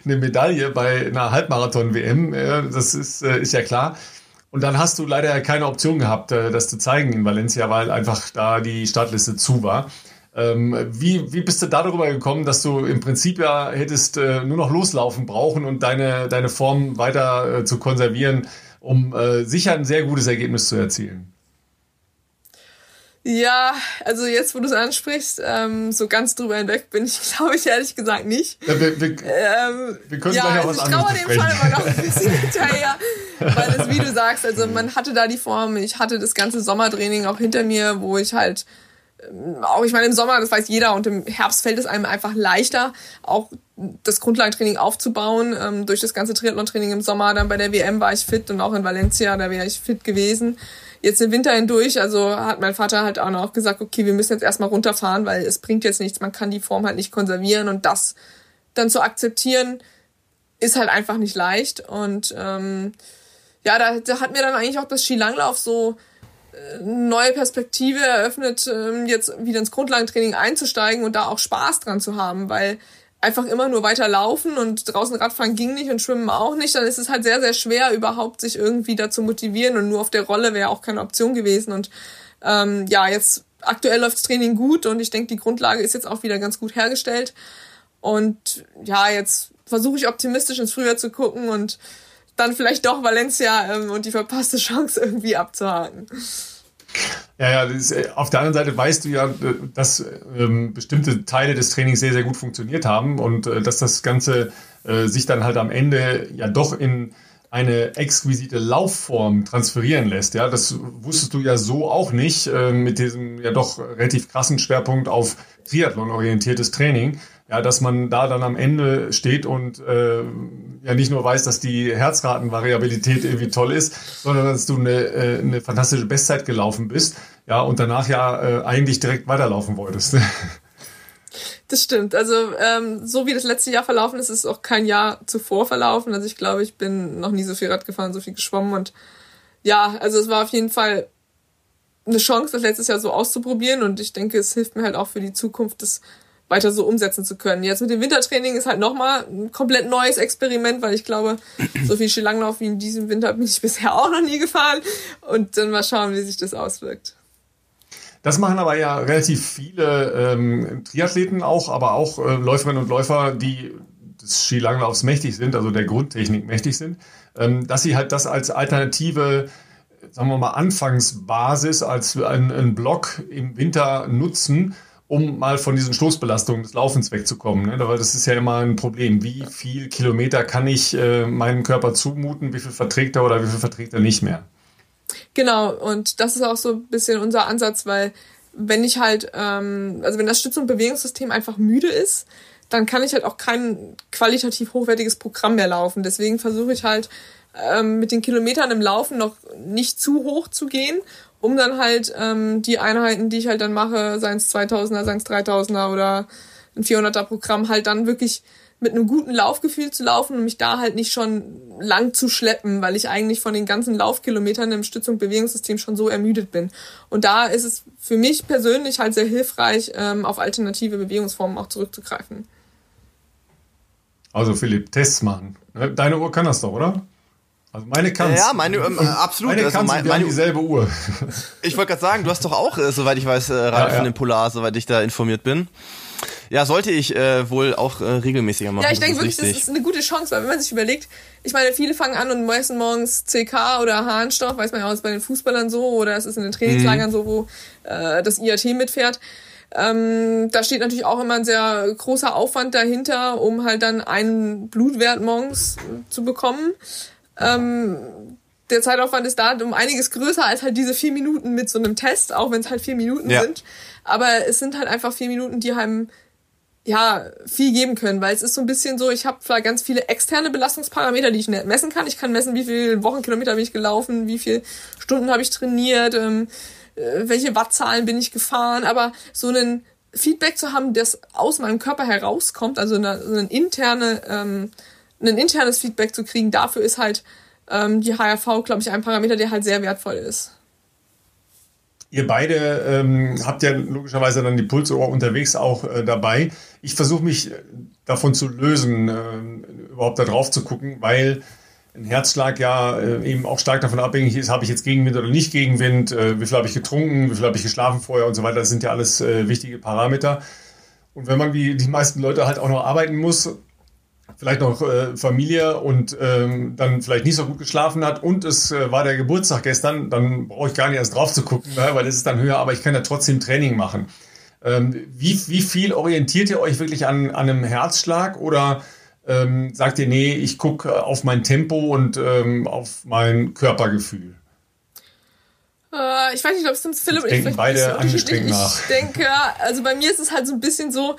eine Medaille bei einer Halbmarathon-WM. Das ist, ist ja klar. Und dann hast du leider keine Option gehabt, das zu zeigen in Valencia, weil einfach da die Startliste zu war. Ähm, wie, wie bist du darüber gekommen, dass du im Prinzip ja hättest nur noch loslaufen brauchen und deine, deine Form weiter zu konservieren? Um äh, sicher ein sehr gutes Ergebnis zu erzielen.
Ja, also jetzt, wo du es ansprichst, ähm, so ganz drüber hinweg bin ich, glaube ich, ehrlich gesagt nicht. Ja, wir, wir, ähm, wir können ja, gleich auch also was ich traue dem Fall immer noch ein bisschen hinterher, weil es, wie du sagst, also man hatte da die Form, ich hatte das ganze Sommertraining auch hinter mir, wo ich halt auch ich meine im Sommer, das weiß jeder, und im Herbst fällt es einem einfach leichter, auch das Grundlagentraining aufzubauen. Ähm, durch das ganze Triathlon-Training im Sommer, dann bei der WM war ich fit und auch in Valencia, da wäre ich fit gewesen. Jetzt den Winter hindurch, also hat mein Vater halt auch noch gesagt, okay, wir müssen jetzt erstmal runterfahren, weil es bringt jetzt nichts, man kann die Form halt nicht konservieren und das dann zu akzeptieren, ist halt einfach nicht leicht. Und ähm, ja, da, da hat mir dann eigentlich auch das Skilanglauf so neue Perspektive eröffnet, ähm, jetzt wieder ins Grundlagentraining einzusteigen und da auch Spaß dran zu haben, weil einfach immer nur weiter laufen und draußen Radfahren ging nicht und Schwimmen auch nicht, dann ist es halt sehr, sehr schwer, überhaupt sich irgendwie dazu motivieren und nur auf der Rolle wäre auch keine Option gewesen. Und ähm, ja, jetzt aktuell läuft das Training gut und ich denke, die Grundlage ist jetzt auch wieder ganz gut hergestellt. Und ja, jetzt versuche ich optimistisch ins Frühjahr zu gucken und dann vielleicht doch Valencia ähm, und die verpasste Chance irgendwie abzuhaken.
Ja, ja, ist, äh, auf der anderen Seite weißt du ja, äh, dass ähm, bestimmte Teile des Trainings sehr, sehr gut funktioniert haben und äh, dass das Ganze äh, sich dann halt am Ende ja doch in eine exquisite Laufform transferieren lässt. Ja, das wusstest du ja so auch nicht äh, mit diesem ja doch relativ krassen Schwerpunkt auf Triathlon orientiertes Training ja, dass man da dann am Ende steht und äh, ja nicht nur weiß, dass die Herzratenvariabilität irgendwie toll ist, sondern dass du eine, äh, eine fantastische Bestzeit gelaufen bist, ja, und danach ja äh, eigentlich direkt weiterlaufen wolltest.
Das stimmt. Also ähm, so wie das letzte Jahr verlaufen ist, ist es auch kein Jahr zuvor verlaufen. Also ich glaube, ich bin noch nie so viel Rad gefahren, so viel geschwommen und ja, also es war auf jeden Fall eine Chance, das letztes Jahr so auszuprobieren und ich denke, es hilft mir halt auch für die Zukunft, das weiter so umsetzen zu können. Jetzt mit dem Wintertraining ist halt nochmal ein komplett neues Experiment, weil ich glaube, so viel Skilanglauf wie in diesem Winter bin ich bisher auch noch nie gefahren. Und dann mal schauen, wie sich das auswirkt.
Das machen aber ja relativ viele ähm, Triathleten auch, aber auch äh, Läuferinnen und Läufer, die des Skilanglaufs mächtig sind, also der Grundtechnik mächtig sind, ähm, dass sie halt das als alternative sagen wir mal, Anfangsbasis als ein, ein Block im Winter nutzen, um mal von diesen Stoßbelastungen des Laufens wegzukommen. Ne? Weil das ist ja immer ein Problem. Wie viel Kilometer kann ich äh, meinem Körper zumuten? Wie viel verträgt er oder wie viel verträgt er nicht mehr?
Genau, und das ist auch so ein bisschen unser Ansatz, weil wenn ich halt, ähm, also wenn das Stütz- und Bewegungssystem einfach müde ist, dann kann ich halt auch kein qualitativ hochwertiges Programm mehr laufen. Deswegen versuche ich halt ähm, mit den Kilometern im Laufen noch nicht zu hoch zu gehen um dann halt ähm, die Einheiten, die ich halt dann mache, seien es 2000er, seien es 3000er oder ein 400er Programm, halt dann wirklich mit einem guten Laufgefühl zu laufen und mich da halt nicht schon lang zu schleppen, weil ich eigentlich von den ganzen Laufkilometern im Stütz- und Bewegungssystem schon so ermüdet bin. Und da ist es für mich persönlich halt sehr hilfreich, ähm, auf alternative Bewegungsformen auch zurückzugreifen.
Also Philipp, Tests machen. Deine Uhr kann das doch, oder? Also meine kann
Ja, meine, ähm, absolut.
Meine also mein, meine, dieselbe Uhr.
Ich wollte gerade sagen, du hast doch auch, äh, soweit ich weiß, äh, Reifen ja, ja. im Polar, soweit ich da informiert bin. Ja, sollte ich äh, wohl auch äh, regelmäßiger machen.
Ja, ich denke wirklich, das ist eine gute Chance, weil wenn man sich überlegt, ich meine, viele fangen an und meisten morgens CK oder Harnstoff, weiß man ja auch, ist bei den Fußballern so, oder es ist in den Trainingslagern mhm. so, wo äh, das IAT mitfährt. Ähm, da steht natürlich auch immer ein sehr großer Aufwand dahinter, um halt dann einen Blutwert morgens zu bekommen. Ähm, der Zeitaufwand ist da um einiges größer als halt diese vier Minuten mit so einem Test, auch wenn es halt vier Minuten ja. sind. Aber es sind halt einfach vier Minuten, die einem ja viel geben können, weil es ist so ein bisschen so, ich habe vielleicht ganz viele externe Belastungsparameter, die ich messen kann. Ich kann messen, wie viel Wochenkilometer bin ich gelaufen, wie viele Stunden habe ich trainiert, ähm, äh, welche Wattzahlen bin ich gefahren, aber so ein Feedback zu haben, das aus meinem Körper herauskommt, also eine, so eine interne, ähm, ein internes Feedback zu kriegen, dafür ist halt ähm, die HRV, glaube ich, ein Parameter, der halt sehr wertvoll ist.
Ihr beide ähm, habt ja logischerweise dann die Pulsuhr unterwegs auch äh, dabei. Ich versuche mich davon zu lösen, äh, überhaupt da drauf zu gucken, weil ein Herzschlag ja äh, eben auch stark davon abhängig ist, habe ich jetzt Gegenwind oder nicht Gegenwind, äh, wie viel habe ich getrunken, wie viel habe ich geschlafen vorher und so weiter. Das sind ja alles äh, wichtige Parameter. Und wenn man wie die meisten Leute halt auch noch arbeiten muss, vielleicht noch äh, Familie und ähm, dann vielleicht nicht so gut geschlafen hat und es äh, war der Geburtstag gestern, dann brauche ich gar nicht erst drauf zu gucken, ne, weil es ist dann höher, aber ich kann ja trotzdem Training machen. Ähm, wie, wie viel orientiert ihr euch wirklich an, an einem Herzschlag oder ähm, sagt ihr, nee, ich gucke auf mein Tempo und ähm, auf mein Körpergefühl?
Äh, ich weiß nicht, ob es uns Philipp
und ich denken beide angestrengt nach.
Ich denke, also bei mir ist es halt so ein bisschen so,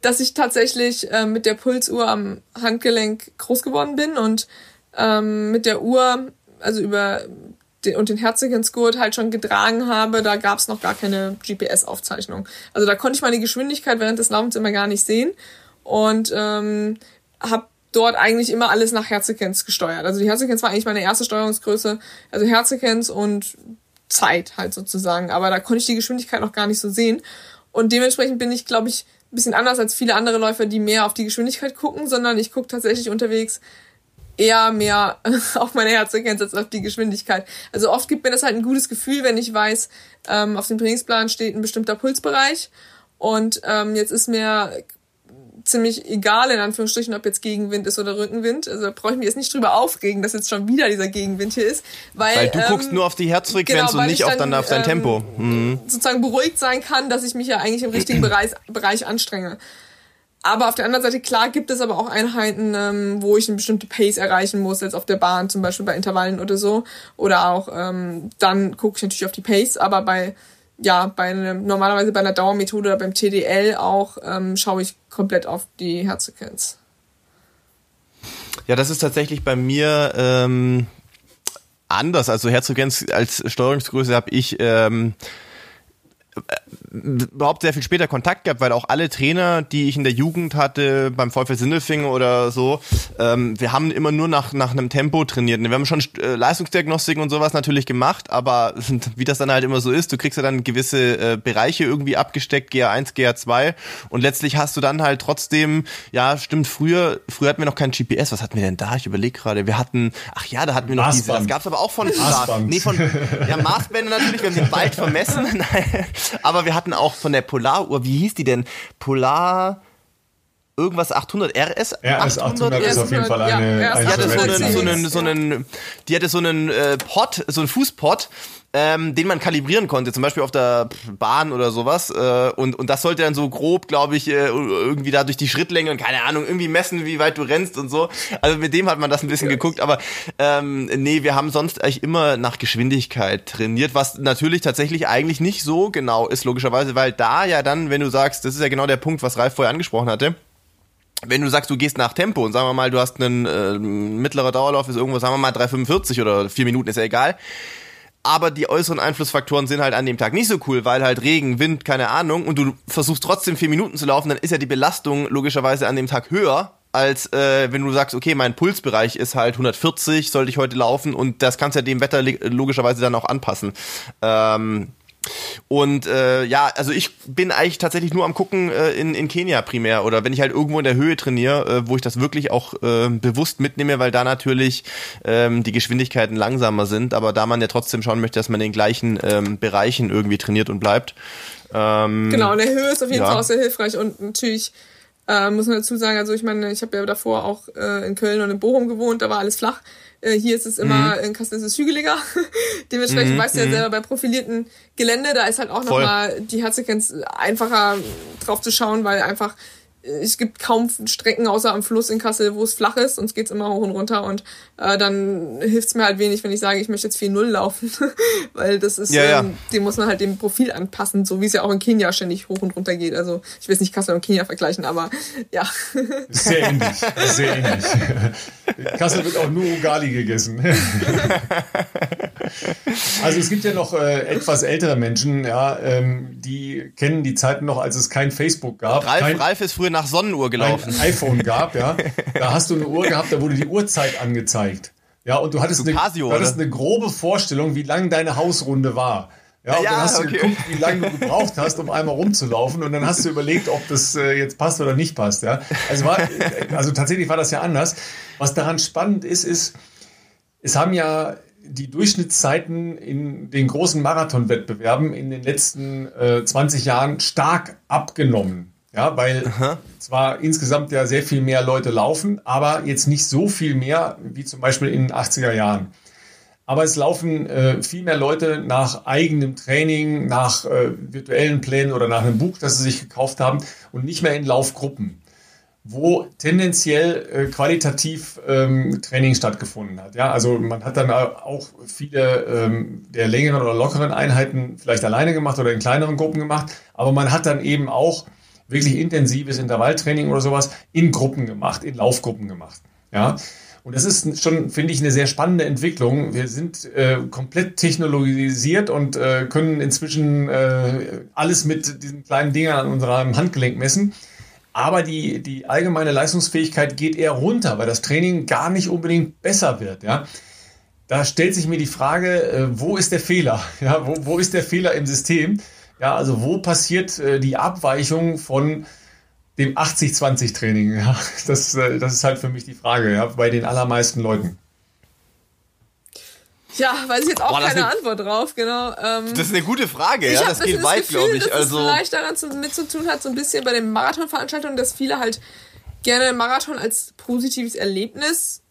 dass ich tatsächlich äh, mit der Pulsuhr am Handgelenk groß geworden bin und ähm, mit der Uhr, also über den, und den Herzogensgurt halt schon getragen habe, da gab es noch gar keine GPS-Aufzeichnung. Also da konnte ich meine Geschwindigkeit während des Laufens immer gar nicht sehen und ähm, habe dort eigentlich immer alles nach Herzsequenz gesteuert. Also die Herzsequenz war eigentlich meine erste Steuerungsgröße, also Herzsequenz und Zeit halt sozusagen. Aber da konnte ich die Geschwindigkeit noch gar nicht so sehen. Und dementsprechend bin ich, glaube ich, bisschen anders als viele andere Läufer, die mehr auf die Geschwindigkeit gucken, sondern ich gucke tatsächlich unterwegs eher mehr auf meine Herzfrequenz als auf die Geschwindigkeit. Also oft gibt mir das halt ein gutes Gefühl, wenn ich weiß, ähm, auf dem Trainingsplan steht ein bestimmter Pulsbereich und ähm, jetzt ist mir ziemlich egal, in Anführungsstrichen, ob jetzt Gegenwind ist oder Rückenwind. Also da brauche ich mich jetzt nicht drüber aufregen, dass jetzt schon wieder dieser Gegenwind hier ist. Weil,
weil du ähm, guckst nur auf die Herzfrequenz genau, und nicht dann, auf, dann, auf dein ähm, Tempo.
Mhm. Sozusagen beruhigt sein kann, dass ich mich ja eigentlich im richtigen Bereich, Bereich anstrenge. Aber auf der anderen Seite, klar, gibt es aber auch Einheiten, ähm, wo ich eine bestimmte Pace erreichen muss, jetzt auf der Bahn, zum Beispiel bei Intervallen oder so. Oder auch, ähm, dann gucke ich natürlich auf die Pace, aber bei ja, bei einem, normalerweise bei einer Dauermethode oder beim TDL auch ähm, schaue ich komplett auf die Herzfrequenz.
Ja, das ist tatsächlich bei mir ähm, anders. Also Herzfrequenz als Steuerungsgröße habe ich ähm, überhaupt sehr viel später Kontakt gehabt, weil auch alle Trainer, die ich in der Jugend hatte, beim VfL Sindelfingen oder so, ähm, wir haben immer nur nach, nach einem Tempo trainiert. Wir haben schon äh, Leistungsdiagnostiken und sowas natürlich gemacht, aber wie das dann halt immer so ist, du kriegst ja dann gewisse äh, Bereiche irgendwie abgesteckt, GA1, GA2 und letztlich hast du dann halt trotzdem, ja, stimmt, früher, früher hatten wir noch kein GPS, was hatten wir denn da? Ich überlege gerade, wir hatten, ach ja, da hatten wir noch Maßband. diese, das gab's aber auch von,
Maßband.
nee, von, ja, Maßbände natürlich, wir haben den bald vermessen, aber wir hatten auch von der Polaruhr, wie hieß die denn? Polar irgendwas 800 RS
800, RS 800 ist auf jeden Fall eine, ja, eine
die hatte so einen, so einen, so einen, die hatte so einen äh, Pod, so einen Fußpod ähm, den man kalibrieren konnte, zum Beispiel auf der Bahn oder sowas. Äh, und, und das sollte dann so grob, glaube ich, äh, irgendwie da durch die Schrittlänge und keine Ahnung, irgendwie messen, wie weit du rennst und so. Also mit dem hat man das ein bisschen geguckt, aber ähm, nee, wir haben sonst eigentlich immer nach Geschwindigkeit trainiert, was natürlich tatsächlich eigentlich nicht so genau ist, logischerweise, weil da ja dann, wenn du sagst, das ist ja genau der Punkt, was Ralf vorher angesprochen hatte, wenn du sagst, du gehst nach Tempo und sagen wir mal, du hast einen äh, mittlerer Dauerlauf, ist irgendwo, sagen wir mal 3,45 oder 4 Minuten, ist ja egal aber die äußeren Einflussfaktoren sind halt an dem Tag nicht so cool, weil halt Regen, Wind, keine Ahnung, und du versuchst trotzdem vier Minuten zu laufen, dann ist ja die Belastung logischerweise an dem Tag höher, als äh, wenn du sagst, okay, mein Pulsbereich ist halt 140, sollte ich heute laufen und das kannst ja dem Wetter logischerweise dann auch anpassen. Ähm, und äh, ja, also ich bin eigentlich tatsächlich nur am gucken äh, in, in Kenia primär oder wenn ich halt irgendwo in der Höhe trainiere, äh, wo ich das wirklich auch äh, bewusst mitnehme, weil da natürlich ähm, die Geschwindigkeiten langsamer sind, aber da man ja trotzdem schauen möchte, dass man in den gleichen ähm, Bereichen irgendwie trainiert und bleibt.
Ähm, genau, in der Höhe ist auf jeden ja. Fall auch sehr hilfreich und natürlich äh, muss man dazu sagen, also ich meine, ich habe ja davor auch äh, in Köln und in Bochum gewohnt, da war alles flach. Äh, hier ist es immer, mhm. in Kassel ist es hügeliger. Dementsprechend mhm. weißt du ja mhm. selber, bei profilierten Gelände, da ist halt auch nochmal die Herzfrequenz einfacher drauf zu schauen, weil einfach es gibt kaum Strecken außer am Fluss in Kassel, wo es flach ist, sonst geht's immer hoch und runter und äh, dann hilft's mir halt wenig, wenn ich sage, ich möchte jetzt 4-0 laufen, weil das ist,
Ja, ja.
ähm, dem muss man halt dem Profil anpassen, so wie es ja auch in Kenia ständig hoch und runter geht. Also ich will jetzt nicht Kassel und Kenia vergleichen, aber ja.
Sehr ähnlich, sehr ähnlich. Kassel wird auch nur Ugali gegessen. Also es gibt ja noch äh, etwas ältere Menschen, ja, ähm, die kennen die Zeiten noch, als es kein Facebook gab,
Ralf,
kein,
Ralf ist früher nach Sonnenuhr gelaufen.
ein iPhone gab, ja. Da hast du eine Uhr gehabt, da wurde die Uhrzeit angezeigt. Ja, und du hattest,
So
eine,
Casio,
du hattest eine grobe Vorstellung, wie lang deine Hausrunde war. Ja, und
Ja,
dann hast du
okay.
geguckt, wie lange du gebraucht hast, um einmal rumzulaufen. Und dann hast du überlegt, ob das äh, jetzt passt oder nicht passt. Ja? Also, war, also tatsächlich war das ja anders. Was daran spannend ist, ist, es haben ja die Durchschnittszeiten in den großen Marathonwettbewerben in den letzten äh, 20 Jahren stark abgenommen. Ja, weil zwar insgesamt ja sehr viel mehr Leute laufen, aber jetzt nicht so viel mehr wie zum Beispiel in den 80er Jahren. Aber es laufen äh, viel mehr Leute nach eigenem Training, nach äh, virtuellen Plänen oder nach einem Buch, das sie sich gekauft haben und nicht mehr in Laufgruppen, wo tendenziell äh, qualitativ ähm, Training stattgefunden hat. Ja, also man hat dann auch viele ähm, der längeren oder lockeren Einheiten vielleicht alleine gemacht oder in kleineren Gruppen gemacht, aber man hat dann eben auch wirklich intensives Intervalltraining oder sowas in Gruppen gemacht, in Laufgruppen gemacht. Ja. Und das ist schon, finde ich, eine sehr spannende Entwicklung. Wir sind äh, komplett technologisiert und äh, können inzwischen äh, alles mit diesen kleinen Dingern an unserem Handgelenk messen. Aber die, die allgemeine Leistungsfähigkeit geht eher runter, weil das Training gar nicht unbedingt besser wird. Ja? Da stellt sich mir die Frage, äh, wo ist der Fehler? Ja, wo, wo ist der Fehler im System? Ja, also wo passiert äh, die Abweichung von dem 80-20-Training? Ja, das, äh, das ist halt für mich die Frage, ja, bei den allermeisten Leuten.
Ja, weiß ich jetzt auch
Boah, das
keine
eine-
Antwort drauf, genau. Ähm,
Das ist eine gute Frage, ja. Das geht weit,
Gefühl,
glaube ich.
Dass
Also.
es vielleicht daran zu, mit zu tun hat, so ein bisschen bei den Marathonveranstaltungen, dass viele halt gerne Marathon als positives Erlebnis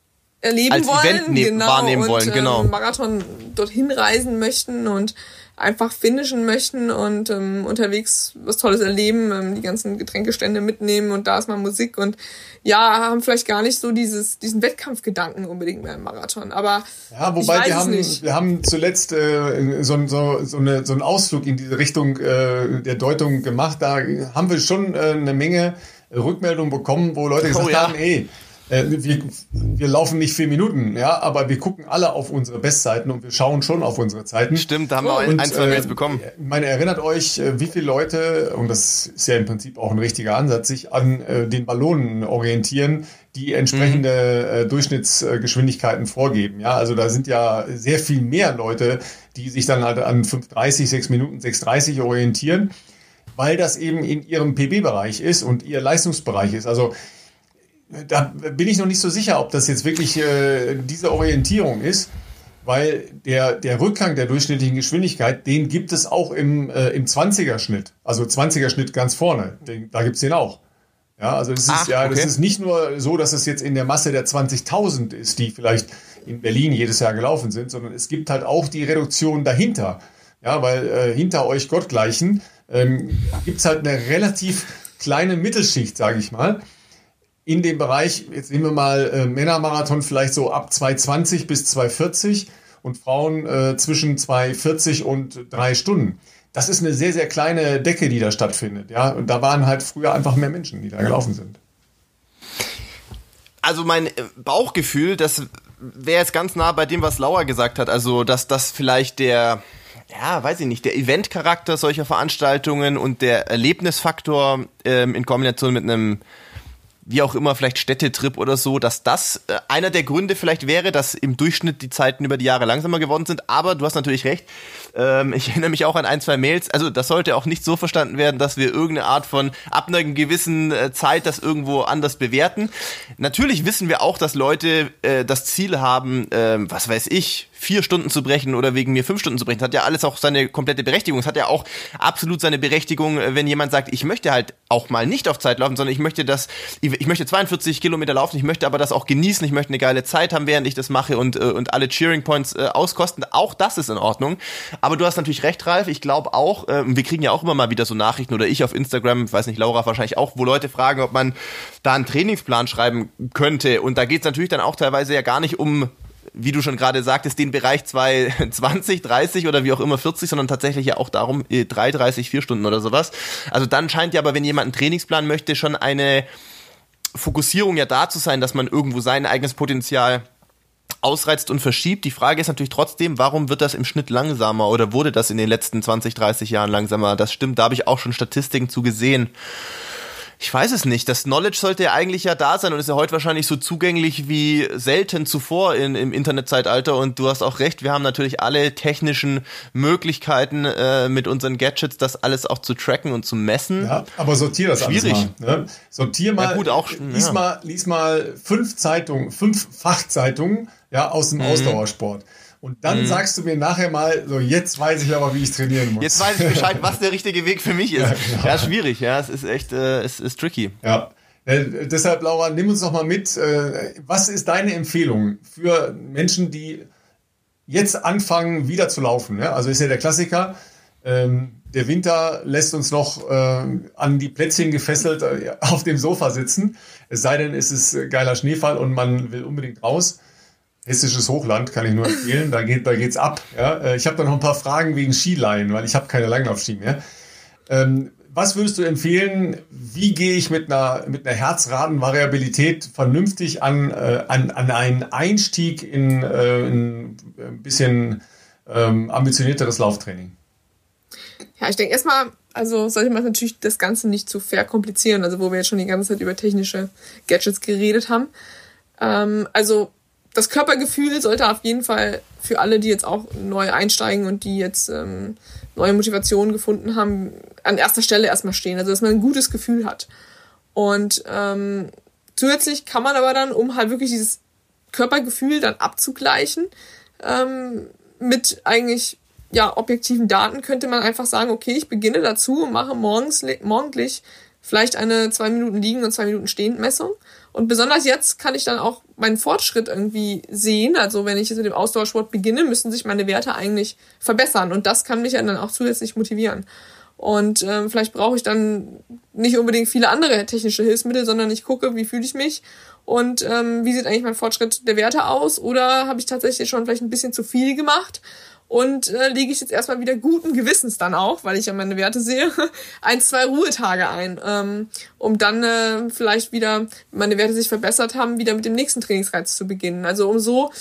erleben
Als
wollen,
Event ne-
genau,
wahrnehmen
und,
wollen, genau.
Ähm, Marathon dorthin reisen möchten und einfach finishen möchten und ähm, unterwegs was Tolles erleben, ähm, die ganzen Getränkestände mitnehmen und da ist mal Musik und ja, haben vielleicht gar nicht so dieses, diesen Wettkampfgedanken unbedingt mehr im Marathon. Aber
Ja,
ich
wobei
weiß
wir
es
haben,
nicht.
wir haben zuletzt äh, so, so, so, eine, so einen Ausflug in diese Richtung äh, der Deutung gemacht. Da haben wir schon äh, eine Menge Rückmeldungen bekommen, wo Leute gesagt
Oh ja.
haben, ey, äh, wir, wir laufen nicht vier Minuten, ja, aber wir gucken alle auf unsere Bestzeiten und wir schauen schon auf unsere Zeiten.
Stimmt, da haben wir ein,
Und,
ein zwei Mails
äh,
bekommen.
Ich meine, erinnert euch, äh, wie viele Leute, und das ist ja im Prinzip auch ein richtiger Ansatz, sich an äh, den Ballonen orientieren, die entsprechende äh, Durchschnittsgeschwindigkeiten vorgeben. Ja, also da sind ja sehr viel mehr Leute, die sich dann halt an 5,30, 6 Minuten, 6,30 orientieren, weil das eben in ihrem PB-Bereich ist und ihr Leistungsbereich ist. Also da bin ich noch nicht so sicher, ob das jetzt wirklich äh, diese Orientierung ist, weil der, der Rückgang der durchschnittlichen Geschwindigkeit, den gibt es auch im, äh, im 20er-Schnitt. Also 20er-Schnitt ganz vorne, den, da gibt's den auch. Ja, also es ist
Ach,
ja, das
okay.
ist nicht nur so, dass es jetzt in der Masse der 20.000 ist, die vielleicht in Berlin jedes Jahr gelaufen sind, sondern es gibt halt auch die Reduktion dahinter. Ja, weil äh, hinter euch Gottgleichen ähm, gibt's halt eine relativ kleine Mittelschicht, sage ich mal, in dem Bereich, jetzt nehmen wir mal äh, Männermarathon vielleicht so ab 220 bis 240 und Frauen äh, zwischen 240 und drei Stunden. Das ist eine sehr, sehr kleine Decke, die da stattfindet. Ja, und da waren halt früher einfach mehr Menschen, die da gelaufen sind.
Also mein äh, Bauchgefühl, das wäre jetzt ganz nah bei dem, was Laura gesagt hat. Also, dass das vielleicht der, ja, weiß ich nicht, der Eventcharakter solcher Veranstaltungen und der Erlebnisfaktor ähm, in Kombination mit einem wie auch immer, vielleicht Städtetrip oder so, dass das äh, einer der Gründe vielleicht wäre, dass im Durchschnitt die Zeiten über die Jahre langsamer geworden sind. Aber du hast natürlich recht. Ähm, ich erinnere mich auch an ein, zwei Mails. Also das sollte auch nicht so verstanden werden, dass wir irgendeine Art von ab einer gewissen äh, Zeit das irgendwo anders bewerten. Natürlich wissen wir auch, dass Leute äh, das Ziel haben, ähm, was weiß ich, vier Stunden zu brechen oder wegen mir fünf Stunden zu brechen. Das hat ja alles auch seine komplette Berechtigung. Es hat ja auch absolut seine Berechtigung, äh, wenn jemand sagt, ich möchte halt auch mal nicht auf Zeit laufen, sondern ich möchte das, ich möchte 42 Kilometer laufen, ich möchte aber das auch genießen, ich möchte eine geile Zeit haben, während ich das mache und, äh, und alle Cheering Points äh, auskosten. Auch das ist in Ordnung. Aber du hast natürlich recht, Ralf. Ich glaube auch, äh, wir kriegen ja auch immer mal wieder so Nachrichten oder ich auf Instagram, weiß nicht, Laura wahrscheinlich auch, wo Leute fragen, ob man da einen Trainingsplan schreiben könnte. Und da geht es natürlich dann auch teilweise ja gar nicht um wie du schon gerade sagtest, den Bereich 20, 30 oder wie auch immer 40, sondern tatsächlich ja auch darum 3, 30, 4 Stunden oder sowas. Also dann scheint ja aber, wenn jemand einen Trainingsplan möchte, schon eine Fokussierung ja da zu sein, dass man irgendwo sein eigenes Potenzial ausreizt und verschiebt. Die Frage ist natürlich trotzdem, warum wird das im Schnitt langsamer oder wurde das in den letzten 20, 30 Jahren langsamer? Das stimmt, da habe ich auch schon Statistiken zu gesehen ich weiß es nicht. Das Knowledge sollte ja eigentlich ja da sein und ist ja heute wahrscheinlich so zugänglich wie selten zuvor in, im Internetzeitalter. Und du hast auch recht, wir haben natürlich alle technischen Möglichkeiten äh, mit unseren Gadgets, das alles auch zu tracken und zu messen.
Ja, aber sortier das
Schwierig.
alles mal. Ne? Sortier mal,
ja, gut, auch,
lies,
ja.
mal, lies mal fünf Zeitungen, fünf Fachzeitungen ja, aus dem mhm. Ausdauersport. Und dann mhm. sagst du mir nachher mal, so jetzt weiß ich aber, wie ich trainieren muss.
Jetzt weiß ich Bescheid, was der richtige Weg für mich ist. Ja, genau. ja schwierig, ja, es ist echt, äh, es ist tricky.
Ja. Äh, deshalb, Laura, nimm uns doch mal mit. Äh, was ist deine Empfehlung für Menschen, die jetzt anfangen, wieder zu laufen? Ja? Also ist ja der Klassiker. Ähm, der Winter lässt uns noch äh, an die Plätzchen gefesselt äh, auf dem Sofa sitzen. Es sei denn, es ist geiler Schneefall und man will unbedingt raus. Hessisches Hochland kann ich nur empfehlen. Da geht geht's ab. Ja? Äh, ich habe da noch ein paar Fragen wegen Skileihen, weil ich habe keine Langlaufski mehr. Ähm, was würdest du empfehlen? Wie gehe ich mit einer mit einer Herzratenvariabilität vernünftig an, äh, an, an einen Einstieg in, äh, in ein bisschen ähm, ambitionierteres Lauftraining?
Ja, ich denke erstmal, also sollte man natürlich das Ganze nicht zu verkomplizieren, also wo wir jetzt schon die ganze Zeit über technische Gadgets geredet haben. Ähm, also das Körpergefühl sollte auf jeden Fall für alle, die jetzt auch neu einsteigen und die jetzt ähm, neue Motivationen gefunden haben, an erster Stelle erstmal stehen. Also dass man ein gutes Gefühl hat. Und ähm, zusätzlich kann man aber dann, um halt wirklich dieses Körpergefühl dann abzugleichen, ähm, mit eigentlich ja objektiven Daten könnte man einfach sagen, okay, ich beginne dazu und mache morgens morgendlich vielleicht eine zwei Minuten liegen und zwei Minuten stehend Messung und besonders jetzt kann ich dann auch meinen Fortschritt irgendwie sehen. Also wenn ich jetzt mit dem Ausdauersport beginne, müssen sich meine Werte eigentlich verbessern. Und das kann mich dann auch zusätzlich motivieren. Und ähm, vielleicht brauche ich dann nicht unbedingt viele andere technische Hilfsmittel, sondern ich gucke, wie fühle ich mich und ähm, wie sieht eigentlich mein Fortschritt der Werte aus. Oder habe ich tatsächlich schon vielleicht ein bisschen zu viel gemacht und äh, lege ich jetzt erstmal wieder guten Gewissens dann auch, weil ich ja meine Werte sehe, ein, zwei Ruhetage ein, ähm, um dann äh, vielleicht wieder, wenn meine Werte sich verbessert haben, wieder mit dem nächsten Trainingsreiz zu beginnen. Also um so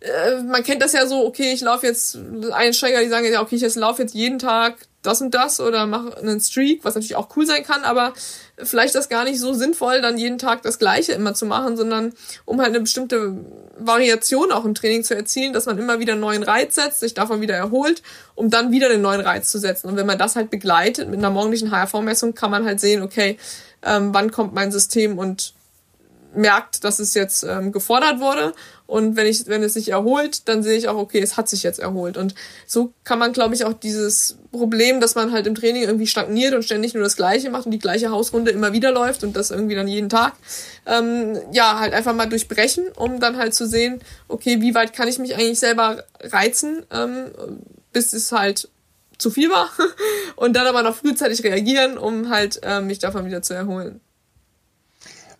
äh, man kennt das ja so, okay, ich laufe jetzt, Einsteiger, die sagen ja, okay, ich laufe jetzt jeden Tag das und das oder mache einen Streak, was natürlich auch cool sein kann, aber vielleicht das gar nicht so sinnvoll, dann jeden Tag das Gleiche immer zu machen, sondern um halt eine bestimmte Variation auch im Training zu erzielen, dass man immer wieder einen neuen Reiz setzt, sich davon wieder erholt, um dann wieder einen neuen Reiz zu setzen. Und wenn man das halt begleitet mit einer morgendlichen HRV-Messung, kann man halt sehen, okay, ähm, wann kommt mein System und merkt, dass es jetzt ähm, gefordert wurde. Und wenn ich, wenn es sich erholt, dann sehe ich auch, okay, es hat sich jetzt erholt. Und so kann man, glaube ich, auch dieses Problem, dass man halt im Training irgendwie stagniert und ständig nur das Gleiche macht und die gleiche Hausrunde immer wieder läuft und das irgendwie dann jeden Tag, ähm, ja, halt einfach mal durchbrechen, um dann halt zu sehen, okay, wie weit kann ich mich eigentlich selber reizen, ähm, bis es halt zu viel war und dann aber noch frühzeitig reagieren, um halt äh, mich davon wieder zu erholen.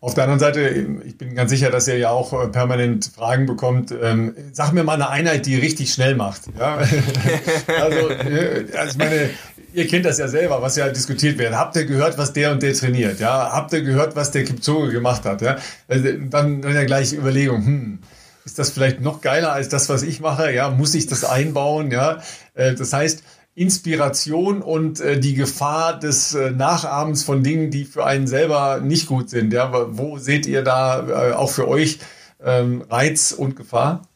Auf der anderen Seite, ich bin ganz sicher, dass ihr ja auch äh, permanent Fragen bekommt. Ähm, sag mir mal eine Einheit, die richtig schnell macht. Ja? also, äh, also, ich meine, ihr kennt das ja selber, was ja diskutiert wird. Habt ihr gehört, was der und der trainiert? Ja? Habt ihr gehört, was der Kipchoge gemacht hat? Ja? Also, dann, dann ja gleich Überlegung, hm, ist das vielleicht noch geiler als das, was ich mache? Ja, muss ich das einbauen? Ja, äh, das heißt, Inspiration und äh, die Gefahr des äh, Nachahmens von Dingen, die für einen selber nicht gut sind. Ja, wo seht ihr da äh, auch für euch ähm, Reiz und Gefahr?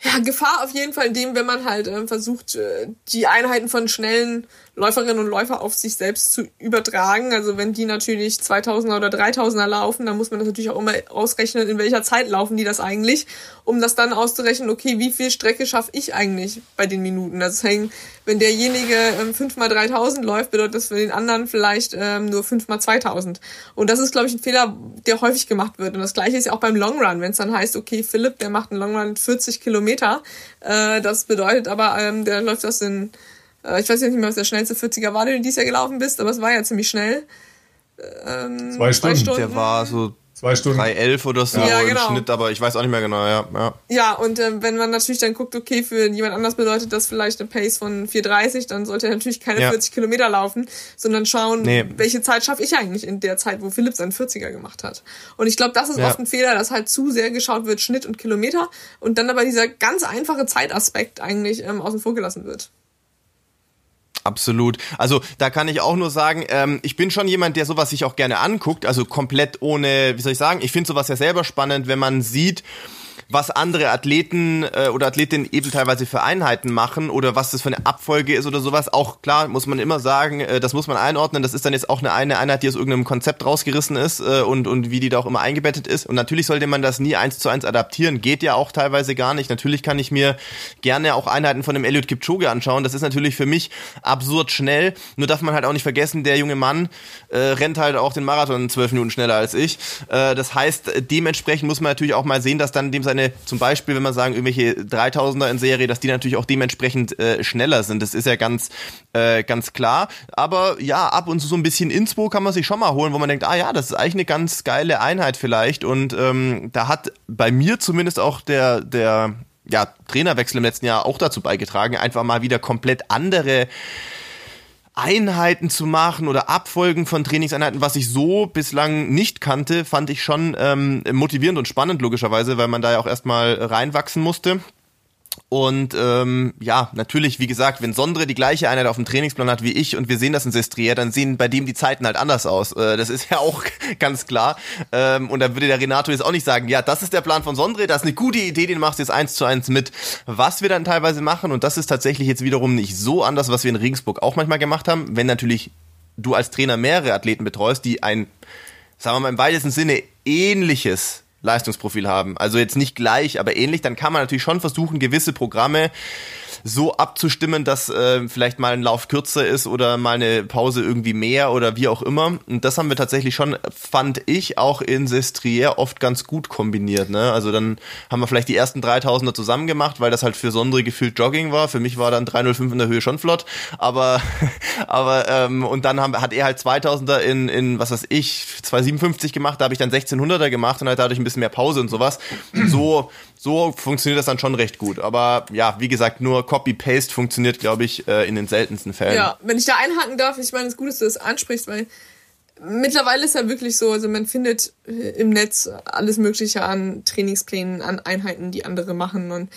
Ja, Gefahr auf jeden Fall in dem, wenn man halt äh, versucht, äh, die Einheiten von schnellen Läuferinnen und Läufer auf sich selbst zu übertragen. Also wenn die natürlich 2000er oder 3000er laufen, dann muss man das natürlich auch immer ausrechnen, in welcher Zeit laufen die das eigentlich, um das dann auszurechnen, okay, wie viel Strecke schaffe ich eigentlich bei den Minuten. Deswegen, wenn derjenige ähm, 5 mal 3000 läuft, bedeutet das für den anderen vielleicht ähm, nur 5 mal 2000. Und das ist, glaube ich, ein Fehler, der häufig gemacht wird. Und das gleiche ist ja auch beim Long Run, wenn es dann heißt, okay, Philipp, der macht einen Long Run 40 Kilometer. Äh, das bedeutet aber, ähm, der läuft das in äh, ich weiß jetzt nicht mehr, was der schnellste 40er war, den du dieses Jahr gelaufen bist, aber es war ja ziemlich schnell.
Ähm, zwei, Stunden.
Stunden. Der war so zwei Stunden. 3,11 oder so ja, genau. im Schnitt, aber ich weiß auch nicht mehr genau, ja.
Ja, ja und äh, wenn man natürlich dann guckt, okay, für jemand anders bedeutet das vielleicht eine Pace von 4,30, dann sollte er natürlich keine ja. 40 Kilometer laufen, sondern schauen, nee. welche Zeit schaffe ich eigentlich in der Zeit, wo Philipp seinen 40er gemacht hat. Und ich glaube, das ist ja. oft ein Fehler, dass halt zu sehr geschaut wird, Schnitt und Kilometer und dann aber dieser ganz einfache Zeitaspekt eigentlich ähm, außen vor gelassen wird.
Absolut. Also da kann ich auch nur sagen, ähm, ich bin schon jemand, der sowas sich auch gerne anguckt, also komplett ohne, wie soll ich sagen, ich finde sowas ja selber spannend, wenn man sieht, was andere Athleten äh, oder Athletinnen eben teilweise für Einheiten machen oder was das für eine Abfolge ist oder sowas. Auch klar, muss man immer sagen, äh, das muss man einordnen. Das ist dann jetzt auch eine, eine Einheit, die aus irgendeinem Konzept rausgerissen ist äh, und, und wie die da auch immer eingebettet ist. Und natürlich sollte man das nie eins zu eins adaptieren. Geht ja auch teilweise gar nicht. Natürlich kann ich mir gerne auch Einheiten von dem Eliud Kipchoge anschauen. Das ist natürlich für mich absurd schnell. Nur darf man halt auch nicht vergessen, der junge Mann äh, rennt halt auch den Marathon zwölf Minuten schneller als ich. Äh, das heißt, dementsprechend muss man natürlich auch mal sehen, dass dann dem seine seine, zum Beispiel, wenn man sagen, irgendwelche 3000er in Serie, dass die natürlich auch dementsprechend äh, schneller sind. Das ist ja ganz, äh, ganz klar. Aber ja, ab und zu so ein bisschen Inspo kann man sich schon mal holen, wo man denkt, ah ja, das ist eigentlich eine ganz geile Einheit vielleicht. Und ähm, da hat bei mir zumindest auch der, der ja, Trainerwechsel im letzten Jahr auch dazu beigetragen, einfach mal wieder komplett andere Einheiten zu machen oder Abfolgen von Trainingseinheiten, was ich so bislang nicht kannte, fand ich schon ähm, motivierend und spannend, logischerweise, weil man da ja auch erstmal reinwachsen musste. Und ähm, ja, natürlich, wie gesagt, wenn Sondre die gleiche Einheit auf dem Trainingsplan hat wie ich und wir sehen das in Sestriere, dann sehen bei dem die Zeiten halt anders aus. Äh, das ist ja auch ganz klar. Ähm, und da würde der Renato jetzt auch nicht sagen, ja, das ist der Plan von Sondre, das ist eine gute Idee, den machst du jetzt eins zu eins mit. Was wir dann teilweise machen, und das ist tatsächlich jetzt wiederum nicht so anders, was wir in Regensburg auch manchmal gemacht haben, wenn natürlich du als Trainer mehrere Athleten betreust, die ein, sagen wir mal im weitesten Sinne, ähnliches Leistungsprofil haben. Also jetzt nicht gleich, aber ähnlich, dann kann man natürlich schon versuchen, gewisse Programme so abzustimmen, dass äh, vielleicht mal ein Lauf kürzer ist oder mal eine Pause irgendwie mehr oder wie auch immer. Und das haben wir tatsächlich schon, fand ich, auch in Sestriere oft ganz gut kombiniert. Ne? Also dann haben wir vielleicht die ersten 3000er zusammen gemacht, weil das halt für Sondre gefühlt Jogging war. Für mich war dann 305 in der Höhe schon flott. Aber, aber ähm, und dann haben, hat er halt 2000er in, in, was weiß ich, 257 gemacht. Da habe ich dann 1600er gemacht und halt dadurch ein bisschen mehr Pause und sowas. So so funktioniert das dann schon recht gut. Aber ja, wie gesagt, nur Copy-Paste funktioniert, glaube ich, äh, in den seltensten Fällen. Ja,
wenn ich da einhaken darf, ich meine, es ist gut, dass du das ansprichst, weil mittlerweile ist ja wirklich so, also man findet äh, im Netz alles Mögliche an Trainingsplänen, an Einheiten, die andere machen und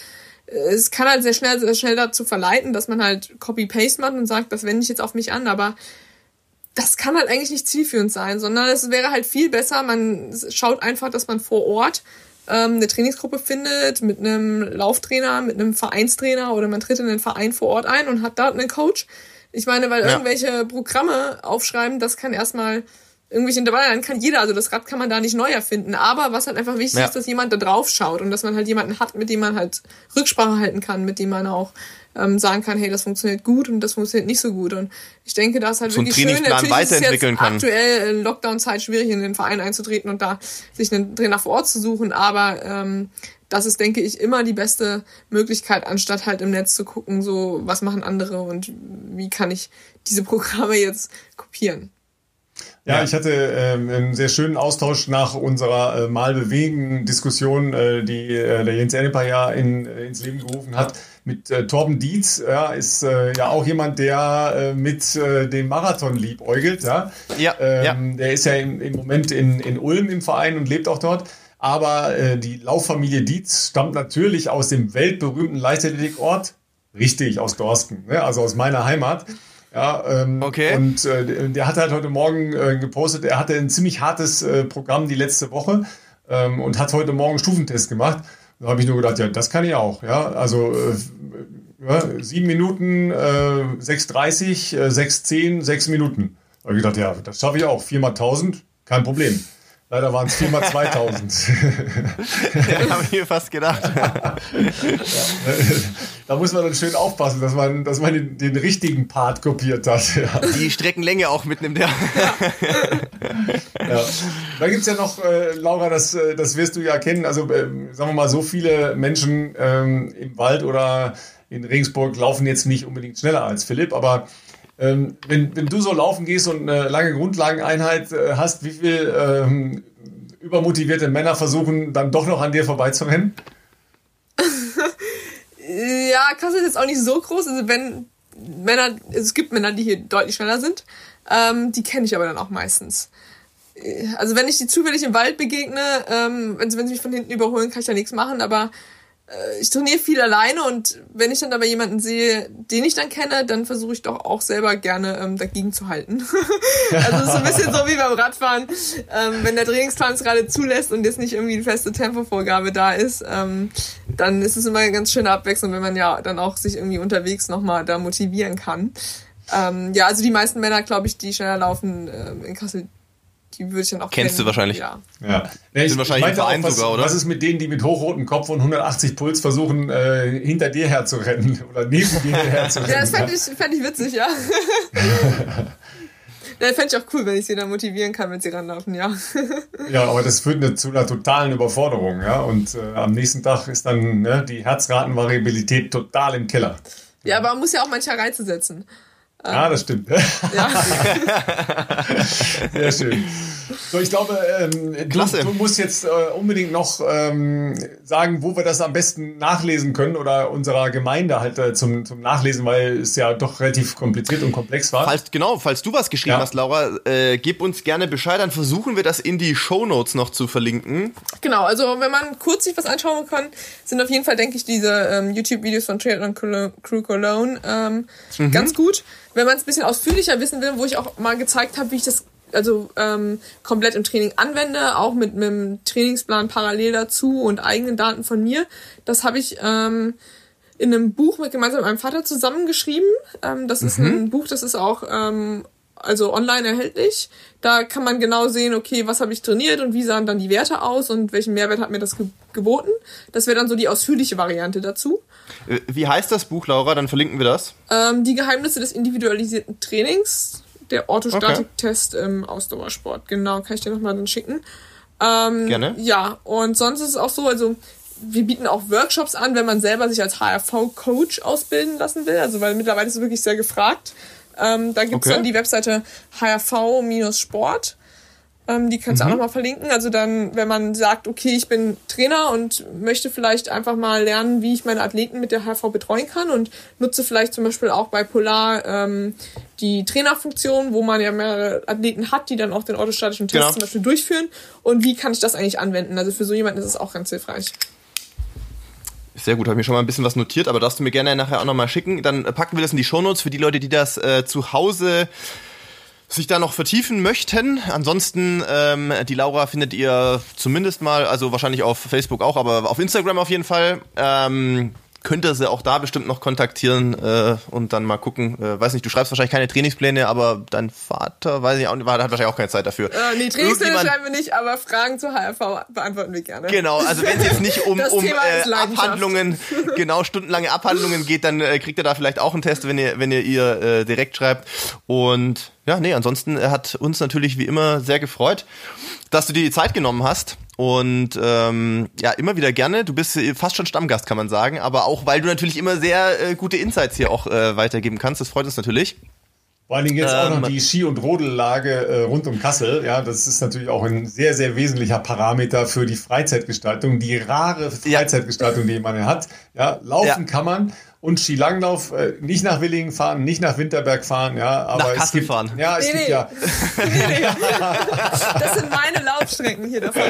äh, es kann halt sehr schnell, sehr schnell dazu verleiten, dass man halt Copy-Paste macht und sagt, das wende ich jetzt auf mich an, aber das kann halt eigentlich nicht zielführend sein, sondern es wäre halt viel besser, man schaut einfach, dass man vor Ort ähm, eine Trainingsgruppe findet mit einem Lauftrainer, mit einem Vereinstrainer oder man tritt in den Verein vor Ort ein und hat da einen Coach. Ich meine, weil ja. irgendwelche Programme aufschreiben, das kann erstmal irgendwelche Intervalle, dann kann jeder, also das Rad kann man da nicht neu erfinden. Aber was halt einfach wichtig ja. ist, dass jemand da drauf schaut und dass man halt jemanden hat, mit dem man halt Rücksprache halten kann, mit dem man auch ähm, sagen kann, hey, das funktioniert gut und das funktioniert nicht so gut. Und ich denke, da ist halt so wirklich schön. Natürlich weiterentwickeln ist es jetzt aktuell in Lockdown-Zeit schwierig, in den Verein einzutreten und da sich einen Trainer vor Ort zu suchen, aber ähm, das ist, denke ich, immer die beste Möglichkeit, anstatt halt im Netz zu gucken, so was machen andere und wie kann ich diese Programme jetzt kopieren.
Ja, ich hatte ähm, einen sehr schönen Austausch nach unserer äh, Mal bewegen Diskussion, äh, die äh, der Jens Enneper ja in, äh, ins Leben gerufen hat mit äh, Torben Dietz, ja, ist äh, ja auch jemand, der äh, mit äh, dem Marathon liebäugelt. Ja? Ja, ähm, ja. Der ist ja im, im Moment in, in Ulm im Verein und lebt auch dort. Aber äh, die Lauffamilie Dietz stammt natürlich aus dem weltberühmten Leichtathletikort, richtig aus Dorsten, ne? also aus meiner Heimat. Ja, ähm, okay. Und äh, der hat halt heute Morgen gepostet, er hatte ein ziemlich hartes Programm die letzte Woche ähm, und hat heute Morgen Stufentest gemacht. Da habe ich nur gedacht, ja, das kann ich auch. Ja, also äh, ja, sieben Minuten, äh, 6,30, äh, 6,10, sechs Minuten. Da habe ich gedacht, ja, das schaffe ich auch. Vier mal 1000, kein Problem. Leider waren es 4 mal 2000.
ja, habe ich mir fast gedacht. ja,
da muss man dann schön aufpassen, dass man, dass man den, den richtigen Part kopiert hat. Ja.
Die Streckenlänge auch mitnimmt, ja.
ja. Da gibt es ja noch, äh, Laura, das, äh, das wirst du ja kennen, also äh, sagen wir mal, so viele Menschen ähm, im Wald oder in Regensburg laufen jetzt nicht unbedingt schneller als Philipp, aber ähm, wenn, wenn du so laufen gehst und eine lange Grundlageneinheit äh, hast, wie viel ähm, übermotivierte Männer versuchen dann doch noch an dir vorbeizurennen?
ja, Kassel ist jetzt auch nicht so groß. Also wenn Männer, es gibt Männer, die hier deutlich schneller sind. Ähm, die kenne ich aber dann auch meistens. Äh, also wenn ich die zufällig im Wald begegne, ähm, wenn, wenn sie mich von hinten überholen, kann ich da nichts machen. Aber ich trainiere viel alleine und wenn ich dann aber jemanden sehe, den ich dann kenne, dann versuche ich doch auch selber gerne ähm, dagegen zu halten. also so ein bisschen so wie beim Radfahren. Ähm, wenn der Trainingsplan es gerade zulässt und jetzt nicht irgendwie eine feste Tempovorgabe da ist, ähm, dann ist es immer eine ganz schöne Abwechslung, wenn man ja dann auch sich irgendwie unterwegs nochmal da motivieren kann. Ähm, ja, also die meisten Männer, glaube ich, die schneller laufen ähm, in Kassel, die würde ich dann auch
Kennst
kennen.
du wahrscheinlich.
Ja. ja. Nee,
Sind wahrscheinlich im Verein
was,
sogar, oder?
Was ist mit denen, die mit hochrotem Kopf und 180 Puls versuchen, äh, hinter dir herzurennen oder neben dir herzurennen?
ja, das fände ich, fänd ich witzig, ja. Ja, fände ich auch cool, wenn ich sie dann motivieren kann, wenn sie ranlaufen, ja.
ja, aber das führt zu einer totalen Überforderung, ja. Und äh, am nächsten Tag ist dann ne, die Herzratenvariabilität total im Keller.
Ja, aber man muss ja auch manche Reize setzen.
Ah, das stimmt. Ja. Sehr schön. So, ich glaube, ähm, du, du, musst jetzt äh, unbedingt noch ähm, sagen, wo wir das am besten nachlesen können oder unserer Gemeinde halt äh, zum, zum Nachlesen, weil es ja doch relativ kompliziert und komplex war.
Falls, genau, falls du was geschrieben ja. hast, Laura, äh, gib uns gerne Bescheid, dann versuchen wir das in die Show Notes noch zu verlinken.
Genau, also wenn man kurz sich was anschauen kann, sind auf jeden Fall, denke ich, diese ähm, YouTube-Videos von Triathlon Crew Cologne ähm, mhm. ganz gut. Wenn man es ein bisschen ausführlicher wissen will, wo ich auch mal gezeigt habe, wie ich das also ähm, komplett im Training anwende, auch mit, einem Trainingsplan parallel dazu und eigenen Daten von mir. Das habe ich ähm, in einem Buch mit gemeinsam mit meinem Vater zusammengeschrieben. Ähm, das mhm. ist ein Buch, das ist auch ähm, also online erhältlich. Da kann man genau sehen, okay, was habe ich trainiert und wie sahen dann die Werte aus und welchen Mehrwert hat mir das ge geboten. Das wäre dann so die ausführliche Variante dazu.
Äh, wie heißt das Buch, Laura? Dann verlinken wir das.
Ähm, die Geheimnisse des individualisierten Trainings der Orthostatiktest okay. im Ausdauersport. Genau, kann ich dir nochmal dann schicken. Ähm, Gerne. Ja, und sonst ist es auch so, also wir bieten auch Workshops an, wenn man selber sich als HRV-Coach ausbilden lassen will. Also weil mittlerweile ist es wirklich sehr gefragt. Ähm, da gibt es okay. dann die Webseite HRV-Sport. Ähm, die kannst du mhm. auch nochmal verlinken. Also dann, wenn man sagt, okay, ich bin Trainer und möchte vielleicht einfach mal lernen, wie ich meine Athleten mit der HV betreuen kann und nutze vielleicht zum Beispiel auch bei Polar ähm, die Trainerfunktion, wo man ja mehrere Athleten hat, die dann auch den orthostatischen Test genau. zum Beispiel durchführen. Und wie kann ich das eigentlich anwenden? Also für so jemanden ist es auch ganz hilfreich.
Sehr gut, habe ich mir schon mal ein bisschen was notiert, aber darfst du mir gerne nachher auch nochmal schicken. Dann packen wir das in die Shownotes für die Leute, die das äh, zu Hause sich da noch vertiefen möchten. Ansonsten, ähm, die Laura findet ihr zumindest mal, also wahrscheinlich auf Facebook auch, aber auf Instagram auf jeden Fall. Ähm, könnt ihr sie auch da bestimmt noch kontaktieren äh, und dann mal gucken. Äh, weiß nicht, du schreibst wahrscheinlich keine Trainingspläne, aber dein Vater, weiß ich auch, hat wahrscheinlich auch keine Zeit dafür.
Äh, nee, Trainingspläne schreiben wir nicht, aber Fragen zur HRV beantworten wir gerne.
Genau, also wenn es jetzt nicht um, um äh, Abhandlungen, genau, stundenlange Abhandlungen geht, dann äh, kriegt ihr da vielleicht auch einen Test, wenn ihr, wenn ihr ihr äh, direkt schreibt. Und ja, nee, ansonsten hat uns natürlich wie immer sehr gefreut, dass du dir die Zeit genommen hast. Und ähm, ja, immer wieder gerne. Du bist fast schon Stammgast, kann man sagen. Aber auch, weil du natürlich immer sehr äh, gute Insights hier auch äh, weitergeben kannst. Das freut uns natürlich.
Vor allen Dingen jetzt ähm, auch noch ähm, die Ski- und Rodellage äh, rund um Kassel. Ja, das ist natürlich auch ein sehr, sehr wesentlicher Parameter für die Freizeitgestaltung, die rare Freizeitgestaltung, ja. die man hat. Ja, laufen ja. kann man und Skilanglauf äh, nicht nach Willingen fahren, nicht nach Winterberg fahren, ja, aber
nach Kassel
es gibt,
fahren.
Ja, es nee, gibt nee. ja. Nee,
nee. Das sind meine Laufstrecken hier davon.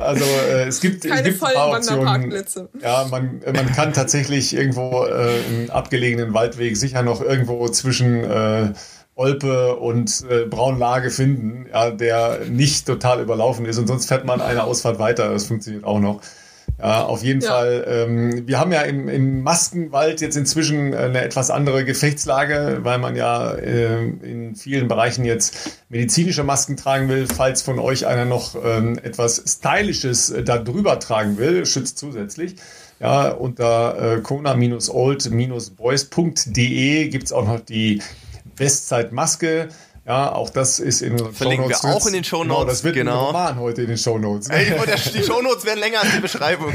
also äh, es gibt,
Keine
es gibt
vollen Wanderparkplätze.
Ja, man, man kann tatsächlich irgendwo äh, einen abgelegenen Waldweg sicher noch irgendwo zwischen äh, Olpe und äh, Braunlage finden, ja, der nicht total überlaufen ist und sonst fährt man eine Ausfahrt weiter. Das funktioniert auch noch. Ja, auf jeden ja. Fall. Ähm, wir haben ja im, im Maskenwald jetzt inzwischen eine etwas andere Gefechtslage, weil man ja äh, in vielen Bereichen jetzt medizinische Masken tragen will. Falls von euch einer noch ähm, etwas Stylisches äh, da drüber tragen will, schützt zusätzlich. Ja, unter äh, kona-old-boys.de gibt's auch noch die Bestzeit Maske. Ja, auch das ist in
unseren Verlinken wir auch in den Show Notes. Genau,
das wird genau. ein Roman heute in den Show Notes.
Ey, die Show Notes werden länger als die Beschreibung.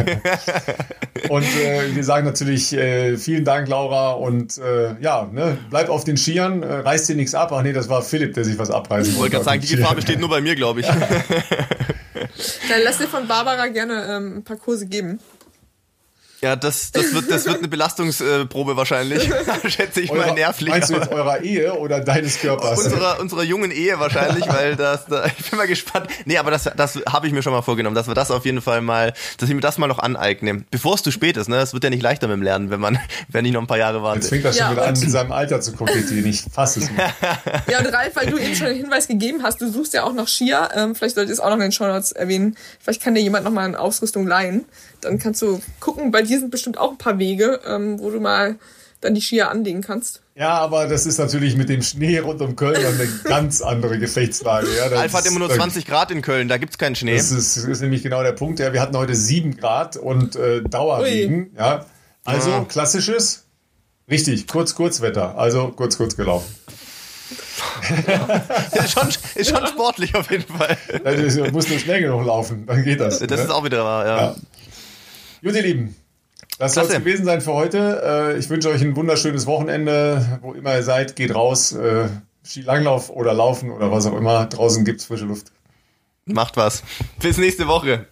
und äh, wir sagen natürlich äh, vielen Dank, Laura. Und äh, ja, ne, bleib auf den Skiern, äh, reiß dir nichts ab. Ach nee, das war Philipp, der sich was abreißen wollte.
Ich wollte gerade sagen, die Gefahr besteht nur bei mir, glaube ich. Dann
lass dir von Barbara gerne ähm, ein paar Kurse geben.
Ja, das, das, wird, das wird eine Belastungsprobe wahrscheinlich, schätze ich
Eurer,
mal nervlich.
Meinst du jetzt eurer Ehe oder deines Körpers?
Unserer, unserer jungen Ehe wahrscheinlich, weil das, da, ich bin mal gespannt. Nee, aber das, das habe ich mir schon mal vorgenommen, dass wir das auf jeden Fall mal, dass ich mir das mal noch aneignen. Bevor es zu spät ist, ne? Es wird ja nicht leichter mit dem Lernen, wenn man, wenn ich noch ein paar Jahre warte.
Jetzt fängt das schon ja, wieder an, mit seinem Alter zu kokettieren. Ich fasse es nicht.
Ja, und Ralf, weil du eben schon einen Hinweis gegeben hast, du suchst ja auch noch Skier, ähm, vielleicht sollte ich es auch noch in den Show Notes erwähnen. Vielleicht kann dir jemand noch mal eine Ausrüstung leihen. Dann kannst du gucken, bei dir sind bestimmt auch ein paar Wege, ähm, wo du mal dann die Skier anlegen kannst.
Ja, aber das ist natürlich mit dem Schnee rund um Köln eine ganz andere Gefechtslage. Ja,
Alpha hat immer nur 20 Grad in Köln, da gibt's keinen Schnee.
Das ist, das ist nämlich genau der Punkt. Ja, wir hatten heute 7 Grad und äh, Dauerregen. Ja, also ja. klassisches, richtig, kurz, Kurzwetter. Also kurz, kurz gelaufen.
ist, schon, ist schon sportlich auf jeden Fall.
Also, muss nur schnell genug laufen, dann geht das.
Das ne? ist auch wieder wahr, ja. ja.
Gut, ihr Lieben, das soll es gewesen sein für heute. Äh, ich wünsche euch ein wunderschönes Wochenende. Wo immer ihr seid, geht raus. Äh, Skilanglauf oder Laufen oder was auch immer. Draußen gibt es frische Luft.
Macht was. Bis nächste Woche.